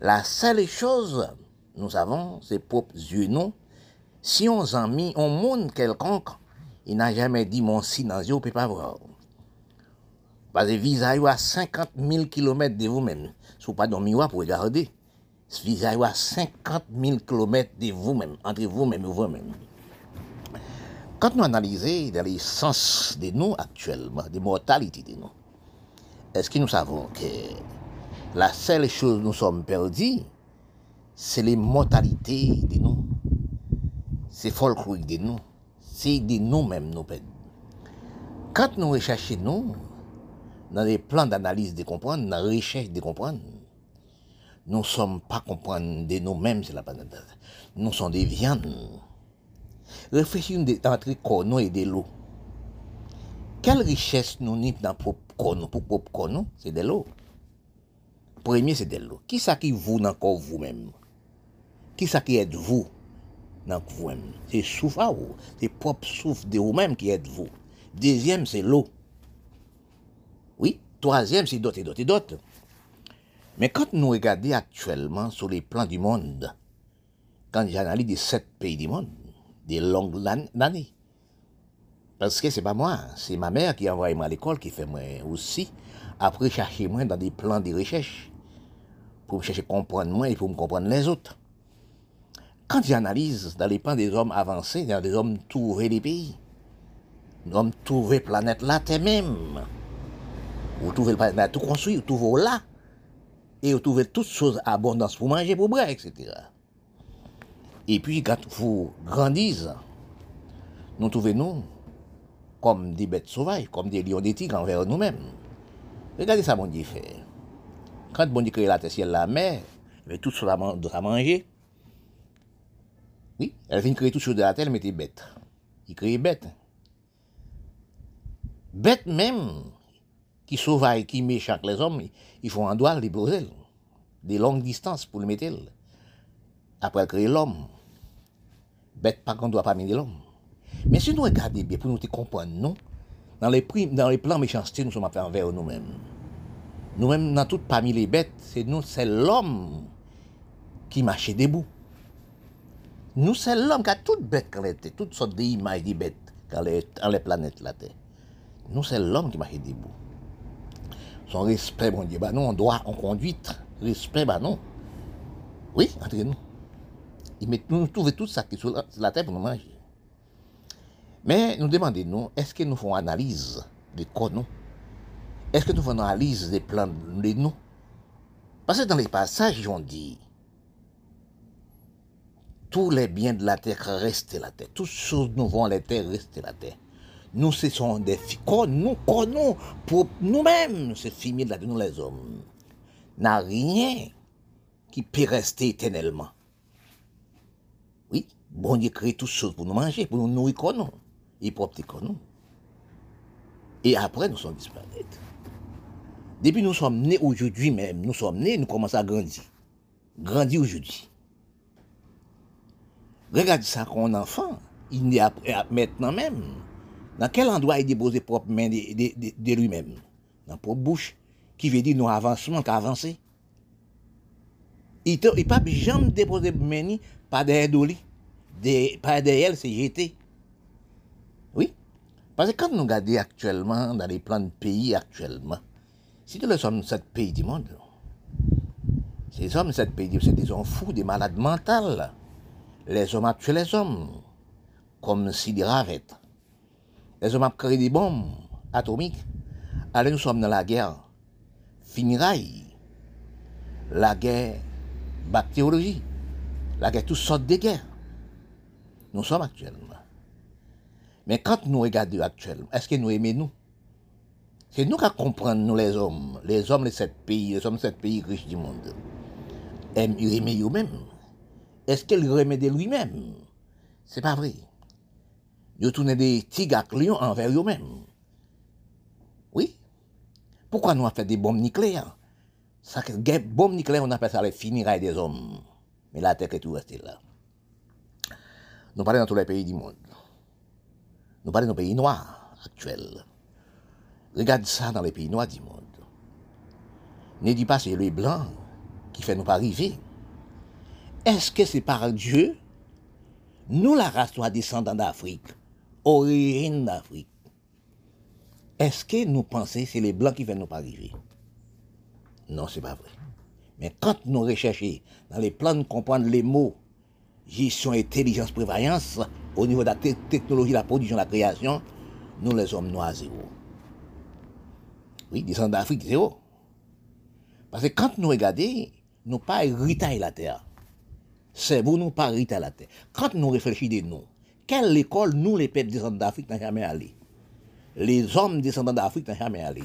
Speaker 2: La seule chose, nous avons ses propres yeux, nous. Si on s'en mis au monde quelconque, il n'a jamais dit mon silencieux, on ne peut pas voir. Parce que visa à 50 000 km de vous-même. Si vous pas dans pour regarder. Visa à 50 000 km de vous-même, entre vous-même et vous-même. Quand nous analysons dans les sens de nous actuellement, des mortalités de nous, est-ce que nous savons que la seule chose nous sommes perdus, c'est les mortalités de nous. C'est folklorique de nous. C'est de nous-mêmes nous perdons. Quand nous recherchons nous, nan le plan d'analyse de kompran, nan rechèche de kompran, nou som pa kompran de nou mèm se la panata. Nou son de vyan. Reflechi nou de entre konon e de lou. Kel richès nou nip nan pop konon? Pou pop konon, se de lou. Premye se de lou. Ki sa ki vou nan kon vou mèm? Ki sa ki et vou nan kon vou mèm? Se souf a ou. Se pop souf de ou mèm ki et vou. Dezyem se lou. Troisième, c'est d'autres et d'autres et d'autres. Mais quand nous regardons actuellement sur les plans du monde, quand j'analyse les sept pays du monde, des longues années, parce que c'est pas moi, c'est ma mère qui envoie moi à l'école, qui fait moi aussi, après chercher moi dans des plans de recherche, pour me chercher à comprendre moi et pour me comprendre les autres. Quand j'analyse dans les plans des hommes avancés, dans des hommes trouvés des pays, des hommes trouvés planète là, Terre même, vous trouvez le tout construit, vous trouvez là, et vous trouvez toutes choses abondance pour manger, pour boire, etc. Et puis, quand vous grandissez, nous trouvons nous comme des bêtes sauvages, comme des lions tigres envers nous-mêmes. Regardez ça, mon Dieu fait. Quand bon Dieu crée la terre, ciel, la mer, avec tout choses à manger, oui, elle vient créer toutes choses de la terre, mais des bêtes. Il crée bêtes. Bêtes même, qui sauvages, qui méchants les hommes, ils font un doigt les poser, des longues distances pour le mettre. Après créer l'homme. Bête pas qu'on doit pas mener l'homme. Mais si nous regardons bien, pour nous comprendre, non, dans les, plans méchanceté, nous sommes à envers nous-mêmes. Nous-mêmes, dans toutes parmi les bêtes, c'est nous, c'est l'homme qui marche debout. Nous, c'est l'homme qui a toutes bêtes quand était, toutes sortes d'images des bêtes dans les, planètes la Terre. Nous, c'est l'homme qui marche debout. Son respect, mon Dieu, bah non, on doit en conduite. Respect, bah non. Oui, entre nous. Nous trouvons tout ça qui est sur la terre pour nous manger. Mais nous demandons, est-ce que nous faisons analyse des corps, nous? Est-ce que nous faisons analyse des plans de nous? Parce que dans les passages, on dit tous les biens de la terre restent la terre. Toutes choses nous vont la terre restent la terre. Nous, ce sont des corps, nous, nous, pour nous-mêmes, c'est fini de la nous les hommes. N'a rien qui peut rester éternellement. Oui, bon Dieu crée toutes choses pour nous manger, pour nous nourrir comme nous, et propre comme nous. Et après, nous sommes disparus. Depuis nous sommes nés aujourd'hui même, nous sommes nés, nous commençons à grandir. Grandir aujourd'hui. Regardez ça qu'on enfant, il naît maintenant même. Dans quel endroit il dépose propre main de, lui-même? Dans propre bouche, qui veut dire nous avancement qu'avancer. Il ne peut jamais déposer main pas derrière d'oli, pas derrière c'est jeté. Oui? Parce que quand nous regardons actuellement dans les plans de pays actuellement, si nous sommes sept pays du monde, ces hommes, sept pays, c'est des hommes fous, des malades mentales. Les hommes actuels, les hommes, comme si des ravettes Les hommes ont créé des bombes atomiques. Allez, nous sommes dans la guerre. Finiraille. La guerre bactériologie. La guerre, toutes sortes de guerres. Nous sommes actuellement. Mais quand nous regardons actuellement, est-ce que nous aimons nous? C'est nous qui comprenons, nous les hommes, les hommes de sept pays, les hommes de sept pays riches du monde. Aiment aimer eux-mêmes. Est-ce qu'ils remettent de lui-même? C'est pas vrai. Ils tournent des tigres lions envers eux-mêmes. Oui. Pourquoi nous avons fait des bombes nucléaires? Ça, bombes nucléaires, on appelle ça les finirailles des hommes. Mais la terre est tout restée là. Nous parlons dans tous les pays du monde. Nous parlons dans les pays noirs actuels. Regarde ça dans les pays noirs du monde. Ne dis pas c'est les blancs qui fait nous pas arriver. Est-ce que c'est par Dieu? Nous, la race noire descendants d'Afrique, origine d'Afrique. Est-ce que nous pensons que c'est les blancs qui font nous pas arriver? Non, c'est pas vrai. Mais quand nous recherchons dans les plans de comprendre les mots gestion, intelligence, prévoyance, au niveau de la technologie, la production, la création, nous les hommes noirs zéro. Oui, descendants d'Afrique zéro. Parce que quand nous regardons, nous pas hérité la terre. C'est vous nous pas hérité la terre. Quand nous réfléchissons de nous, quelle école nous les peuples descendants d'Afrique n'ont jamais allé? Les hommes descendants d'Afrique n'ont jamais allé.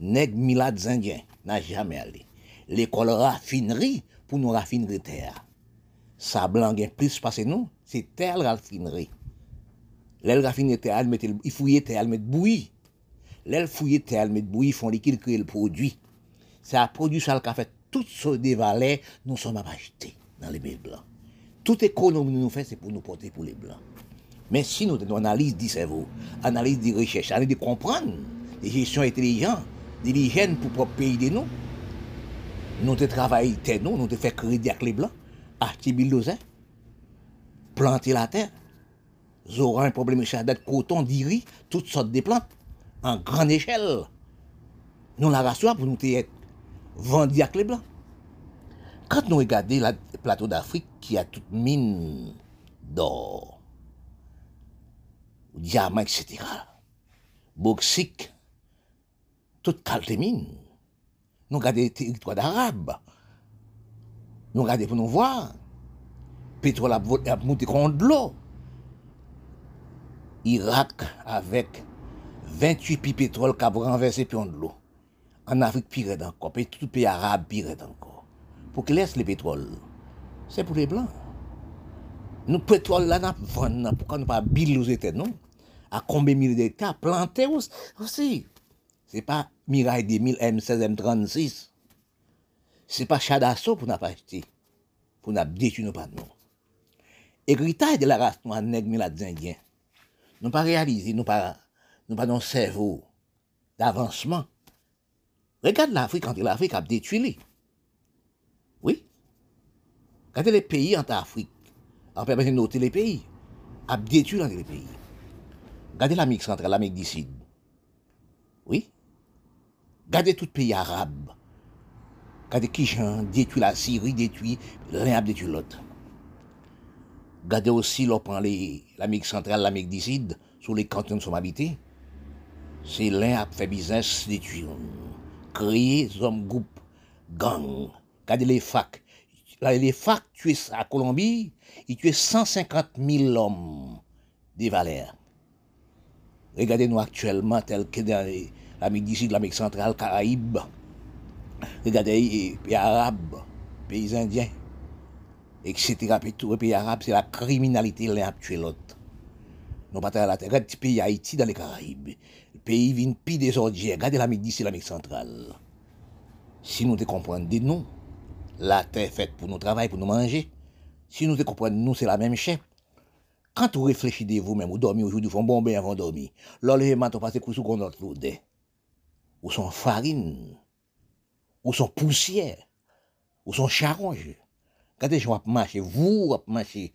Speaker 2: Nègres milades indiens n'ont jamais allé. L'école raffinerie pour nous raffiner terre sa blanc plus passé nous, c'est tel raffinerie. L'aile raffinerie terre, il fouille terre, elle met bouillie. L'aile fouille terre, elle met bouillie, font liquide créer le produit. C'est un produit ça qui a fait toutes sortes de valeurs, nous sommes achetés dans les blancs. Toute économie nous fait, c'est pour nous porter pour les blancs. Mais si nous avons analyse du cerveau, analyse des recherches, analyse de comprendre, des gestions intelligentes, des l'hygiène pour propre pays de nous, nous avons travaillé nous, nous fait crédit avec les blancs acheter bulldozer, planter la terre. Auront un problème de coton, d'iri, toutes sortes de plantes, en grande échelle. Nous la rassurons pour nous être vendus avec les blancs. Quand nous regardons le plateau d'Afrique qui a toute mine d'or, diamant, etc. Boxique, toute calte mine. Nous regardons les territoires d'Arabes. Nous regardons pour nous voir. Pétrole a monté contre l'eau. Irak avec 28 pi pétrole qui a renversé pion de l'eau. En Afrique, pire encore. Et tout pays arabe, pire encore. Pour qu'ils laissent le pétrole, c'est pour les Blancs. Nous, pétrole, là, nous vendons. Pourquoi nous pas bille aux États, non? À combien de milliers d'hectares plantés aussi. C'est pas Mirail 2000 M16 M36 c'est pas Chadasso pour n'a pas acheté, pour n'a détruit nos panneaux. Héritage de la race noire nègre milades indiens. Nous pas réalisé, nous pas, nous pas dans cerveau d'avancement. Regarde l'Afrique quand l'Afrique a détruit. Oui. Regardez les pays en Afrique. En permettant de noter les pays. A détruit les pays. Regardez l'Amérique centrale, l'Amérique du Sud. Oui? Regardez tout pays arabe. Quand qui détruit la Syrie, détruit, l'un détruit l'autre. Regardez aussi, l'on l'Amérique centrale, l'Amérique du Sud, sur les cantons de son habité. C'est l'un a fait business, détruit. Créer hommes, groupe, gang. Regardez les facs. Les facs tuent à Colombie, ils tuent 150 000 hommes des valeurs. Regardez-nous actuellement, tel que dans l'Amérique du Sud, l'Amérique centrale, Caraïbes, Regardez les pays arabes, pays indiens, etc. Tous les pays arabes, c'est la criminalité l'un a tué l'autre. Nous pas la terre. Regardez pays Haïti dans les Caraïbes. Le pays vient pire des ordures. Regardez l'Amérique d'ici, l'Amérique centrale. Si nous te comprenons nous, la terre est faite pour nous travailler, pour nous manger. Si nous te comprenons, nous, c'est la même chef. Quand vous réfléchissez vous-même, vous dormez aujourd'hui, vous faites bon bain avant de dormir. Lors le matin, vous passez sous notre l'eau. Ou son farine ou son poussière, ou son charonge. Quand les gens marcher, vous marcher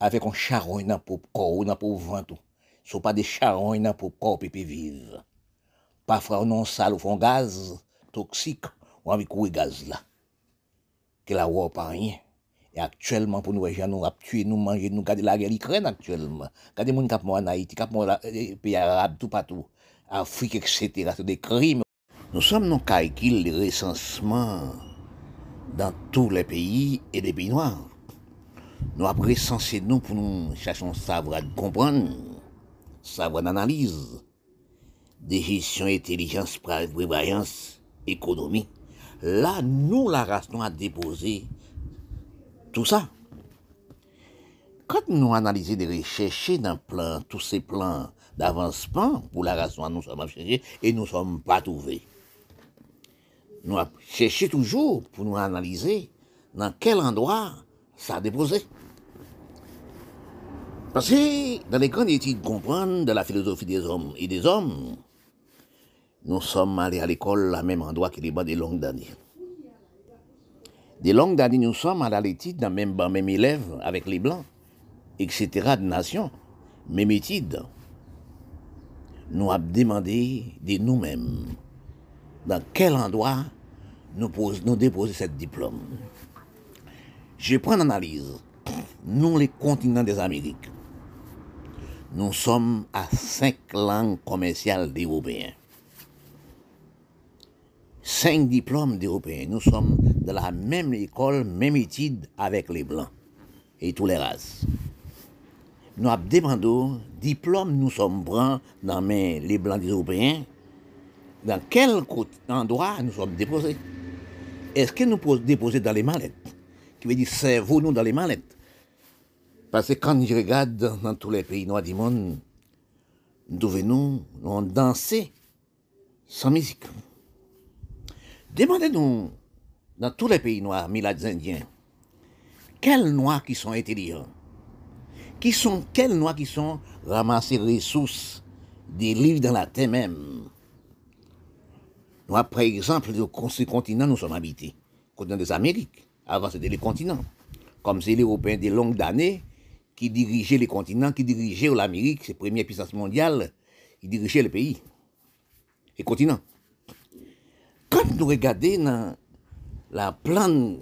Speaker 2: avec un charonge dans le corps ou dans le ventre. Ce sont pas des charognes dans le corps pour vivre. Parfois, on non sale ou font gaz toxique ou avec le gaz là. Que la pas rien. Et actuellement, pour nous, gens nous tué, nous manger, nous garder la guerre l'Ukraine actuellement. Regardez les gens qui en Haïti, qui les pays arabes, tout partout, Afrique, etc. C'est des crimes. Nous sommes dans calcul de recensement dans tous les pays et les pays noirs. Nous avons recensé nous pour nous chercher savoir comprendre, savoir d'analyse, de gestion, intelligence, prévoyance, économie. Là, nous, la race, nous avons déposé tout ça. Quand nous analysons des recherches dans plan, tous ces plans d'avancement pour la race, nous sommes cherchés et nous ne sommes pas trouvés. Nous cherché toujours pour nous analyser dans quel endroit ça a déposé. Parce que dans les grandes études comprendre de la philosophie des hommes et des hommes, nous sommes allés à l'école à même endroit que les bas des longues années. Des longues années, nous sommes à l'étude dans même même élève avec les blancs, etc. de nations, même étude. Nous avons demandé de nous-mêmes dans quel endroit nous, nous déposer ce diplôme. Je prends l'analyse. Nous, les continents des Amériques, nous sommes à cinq langues commerciales d'Européens cinq diplômes d'Européens. Nous sommes de la même école, même étude avec les Blancs et toutes les races. Nous avons demandé, diplôme, nous sommes bruns dans les Blancs des Européens. Dans quel endroit nous sommes déposés? Est-ce que nous pouvons déposer dans les mallettes? Qui veut dire, servez nous dans les mallettes? Parce que quand je regarde dans tous les pays noirs du monde, nous devons nous danser sans musique. Demandez-nous, dans tous les pays noirs, milades indiens, quels noirs qui sont intelligents qui sont, Quels noirs qui sont ramassés ressources des livres dans la terre même Nous, par exemple, le continent, nous sommes habités. Le continent des Amériques. Avant, c'était les continents. Comme c'est les Européens des longues années qui dirigeaient les continents, qui dirigeaient l'Amérique, c'est première puissance mondiale, qui dirigeaient le pays, les continents. Quand nous regardons dans la plane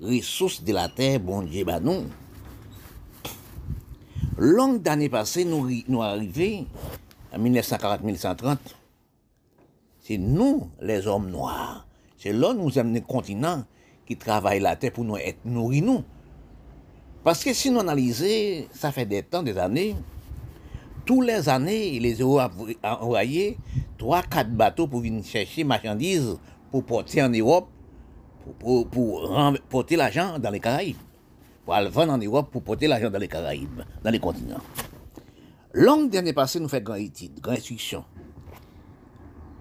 Speaker 2: ressources de la terre, bon Dieu, bah non. Longue d'années passées, nous, nous en 1940-1930. C'est nous, les hommes noirs. C'est là nous sommes les continents qui travaillent la terre pour nous être nourris. Parce que si nous analysons, ça fait des temps, des années, tous les années, les ont envoyé trois, quatre bateaux pour venir chercher marchandises pour porter en Europe, pour, porter l'argent dans les Caraïbes. Pour aller vendre en Europe pour porter l'argent dans les Caraïbes, dans les continents. Longue dernière passée, nous faisons grande étude, grande instruction.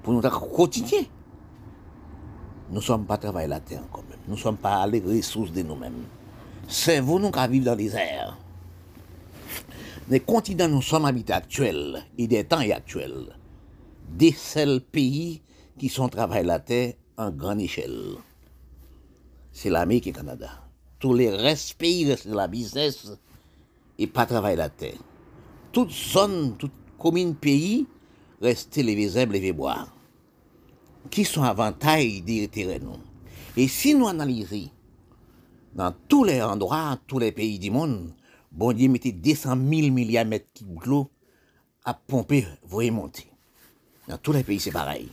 Speaker 2: Pour notre quotidien. Nous ne sommes pas travaillés la terre quand même. Nous ne sommes pas les ressources de nous-mêmes. C'est vous nous qui vivons dans les airs. Les continents nous sommes habités actuels et des temps actuels des seuls pays qui sont travaillés la terre en grande échelle. C'est l'Amérique et le Canada. Tous les restes pays restent de la business et pas travailler la terre. Toute zone, toute commune pays restent les visibles et les bois. Qui sont avantages des terrains. Et si nous analysons dans tous les endroits, tous les pays du monde, bon Dieu mettait 200 000 milliards de mètres à pomper, vous monter. Dans tous les pays, c'est pareil.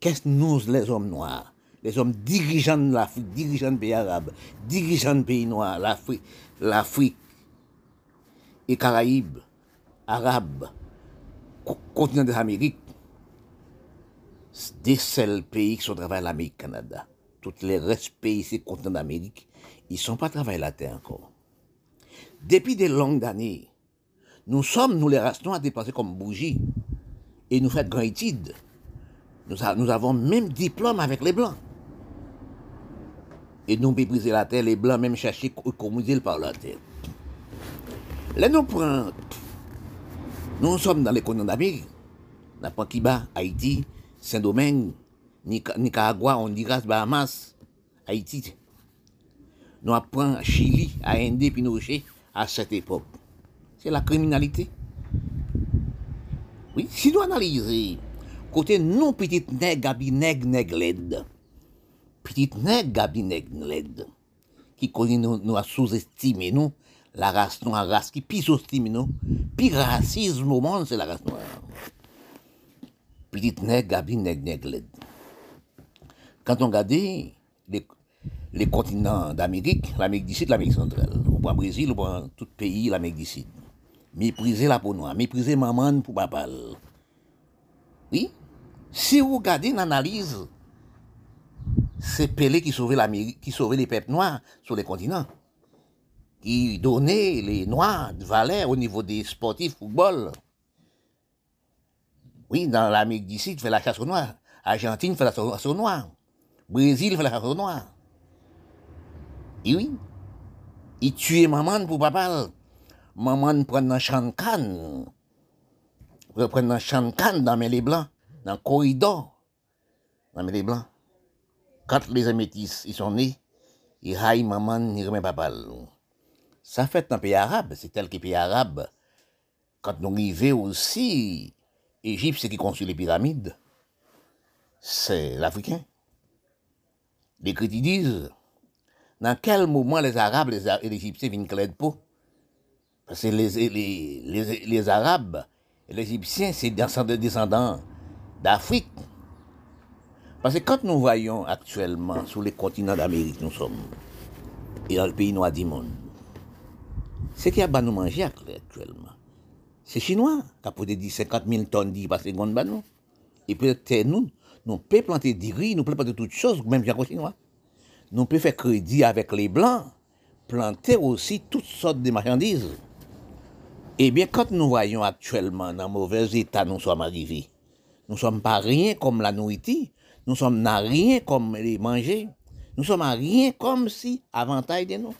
Speaker 2: Qu'est-ce que nous, les hommes noirs, les hommes dirigeants de l'Afrique, dirigeants des pays arabes, dirigeants des pays noirs, l'Afrique, l'Afrique et Caraïbes, Arabes, continent des Amériques, des seuls pays qui sont travaillés à l'Amérique, Canada. Tous les restes pays, ces continents d'Amérique, ils ne sont pas travaillés la terre encore. Depuis des longues années, nous sommes, nous les restons à dépenser comme bougies et nous faisons grande étude. Nous, avons même diplôme avec les Blancs. et nous mépriser la terre, les blancs même chercher comment dire par la terre. Là, nous prenons, nous sommes dans les colonies d'Amérique, la Kiba, Haïti, Saint-Domingue, Nicaragua, Honduras, Bahamas, Haïti. Nous apprenons Chili, AND, Pinochet à cette époque. C'est la criminalité. Oui, si nous analysons, côté non petite nègre, habit nègre, nègre, laide, petite nègre, gabi nègre laide, qui connaît nous, nous sous-estimé nous, la race noire, race qui pis sous-estime nous, pis racisme au monde, c'est la race noire. Petite nègre, gabi, laide. Quand on regarde les, les continents d'Amérique, l'Amérique du Sud, l'Amérique centrale, prend le Brésil, prend tout pays, l'Amérique du Sud. Mépriser la peau noire, mépriser maman pour papa. Oui? Si vous regardez l'analyse, c'est Pelé qui sauvait l'Amérique, qui sauvait les peuples noirs sur les continents. Qui donnait les noirs de valeur au niveau des sportifs football. Oui, dans l'Amérique du Sud, fait la chasse aux noirs. Argentine fait la chasse aux noirs. Brésil fait la chasse aux noirs. Et oui, il tuait maman pour papa. Maman prend un champ canne. Prend un champ canne dans les blancs, dans le corridor, dans les blancs. Quand les amétis ils sont nés, ils raillent maman, ils remettent papa. Ça fait le pays arabe, c'est tel que pays arabe. Quand nous arrivons aussi, Égypte, qui construit les pyramides, c'est l'Africain. Les critiques disent, dans quel moment les Arabes et les Égyptiens viennent de peau? Parce que les, les, les, les Arabes et les Égyptiens, c'est des descendants d'Afrique. Parce que quand nous voyons actuellement sur les continents d'Amérique, nous sommes, et dans le pays noir du monde, c'est qu'il y a à nous manger actuellement. C'est chinois qui a posé 50 000 tonnes d'îles par seconde. Nous. Et peut-être nous, nous pouvons planter du riz, nous pouvons planter toutes choses, même les chinois. Nous pouvons faire crédit avec les blancs, planter aussi toutes sortes de marchandises. Eh bien, quand nous voyons actuellement dans mauvais état nous sommes arrivés, nous ne sommes pas rien comme la nourriture, nous sommes à rien comme les manger, nous sommes à rien comme si avantage de nous.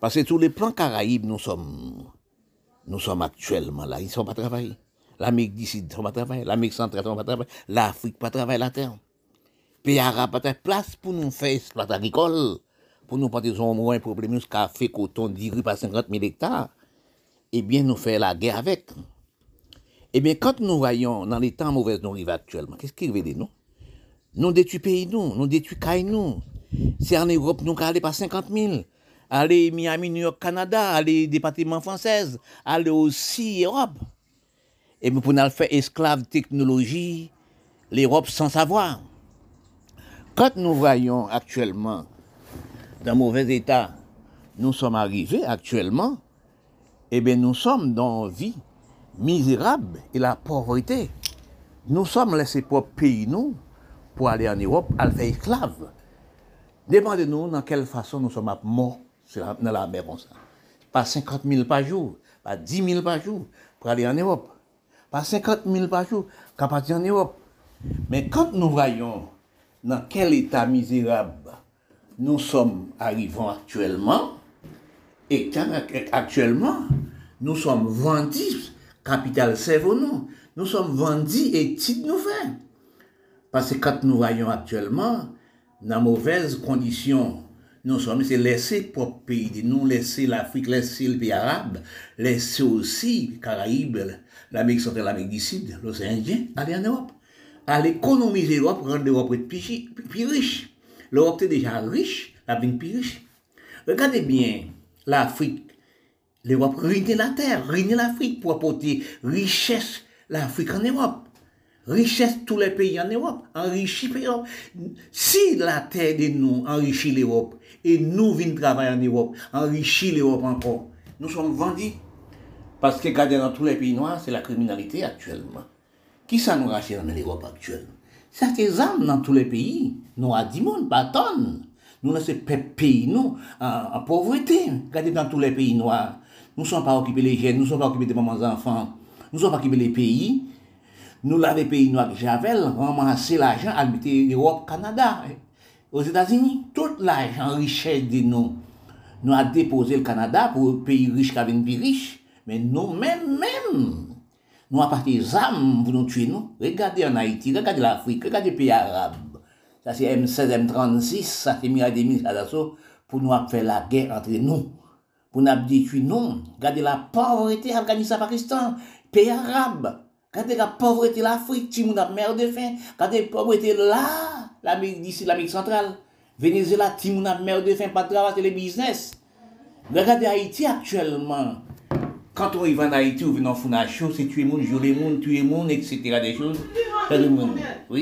Speaker 2: Parce que tous les plans caraïbes, nous sommes, nous sommes actuellement là, ils ne sont pas travaillés. L'Amérique du Sud ne sont pas travaillés, l'Amérique centrale ne sont pas travaillés, l'Afrique ne pas la terre. Pays arabe pas place pour nous faire exploiter agricole, pour nous porter un moins problème, café, coton, riz par 50 000 hectares. Eh bien, nous faire la guerre avec. Eh bien, quand nous voyons dans les temps mauvais nous vivons actuellement, qu'est-ce qui arrive de nous? Nous détruisons pays, nous, nous détruisons nous. C'est en Europe, nous allons par 50 000 aller Miami, New York, Canada, aller département français, aller aussi Europe. Et pour nous faire esclave technologie, l'Europe sans savoir. Quand nous voyons actuellement dans mauvais état, nous sommes arrivés actuellement, eh bien nous sommes dans une vie misérable et la pauvreté. Nous sommes laissés pour pays, nous, pour aller en Europe, elle fait esclave. Demandez-nous dans quelle façon nous sommes morts dans la mer comme ça. Pas 50 000 par jour, pas 10 000 par jour pour aller en Europe. Pas 50 000 par jour pour partir en Europe. Mais quand nous voyons dans quel état misérable nous sommes arrivons actuellement, et qu'actuellement, nous sommes vendus, capital cerveau nous, nous sommes vendus et titre nous fait. Parce que quand nous voyons actuellement, dans mauvaises conditions nous sommes laissés pour pays, nous laisser l'Afrique, laisser le pays arabe, laisser aussi Caraïbes, l'Amérique centrale, l'Amérique du Sud, l'océan Indien, aller en Europe. Aller économiser l'Europe, rendre l'Europe plus, plus riche. L'Europe est déjà riche, la vie plus riche. Regardez bien l'Afrique. L'Europe ruine la terre, ruine l'Afrique pour apporter richesse l'Afrique en Europe richesse tous les pays en Europe, enrichit l'Europe. Si la terre de nous enrichit l'Europe et nous venons travailler en Europe, enrichit l'Europe encore, nous sommes vendus. Parce que regardez dans tous les pays noirs, c'est la criminalité actuellement. Qui ça nous rachète dans l'Europe actuelle? C'est des armes dans tous les pays. Nous avons 10 monde, pas tonnes. Nous, dans ces pays, nous, en, pauvreté. Regardez dans tous les pays noirs. Nous ne sommes pas occupés les jeunes, nous ne sommes pas occupés des mamans enfants. Nous ne sommes pas occupés les pays nous l'avons pays noir Javel ramasser l'argent à l'Europe, Canada. Aux États-Unis, tout l'argent richesse de nous, nous a déposé le Canada pour un pays riche qui une vie riche. Mais nous-mêmes, même, nous parti des armes pour nous tuer nous. Regardez en Haïti, regardez l'Afrique, regardez les pays arabes. Ça c'est M16, M36, ça c'est des d'assaut pour nous faire la guerre entre nous. Pour nous détruire nous. Regardez la pauvreté Afghanistan-Pakistan, pays arabes. Kante ka povrete l'Afrique, ti moun ap mer de fin. Kante povrete la, l'Amérique d'ici, l'Amérique centrale.
Speaker 1: Venezuela, ti moun ap mer de fin, pa travate le biznes. Regardez Haïti actuellement. Quand on y va en Haïti, on vient en fournache, c'est tuer moun, jouer moun, tuer moun, etc. Des choses. Oui.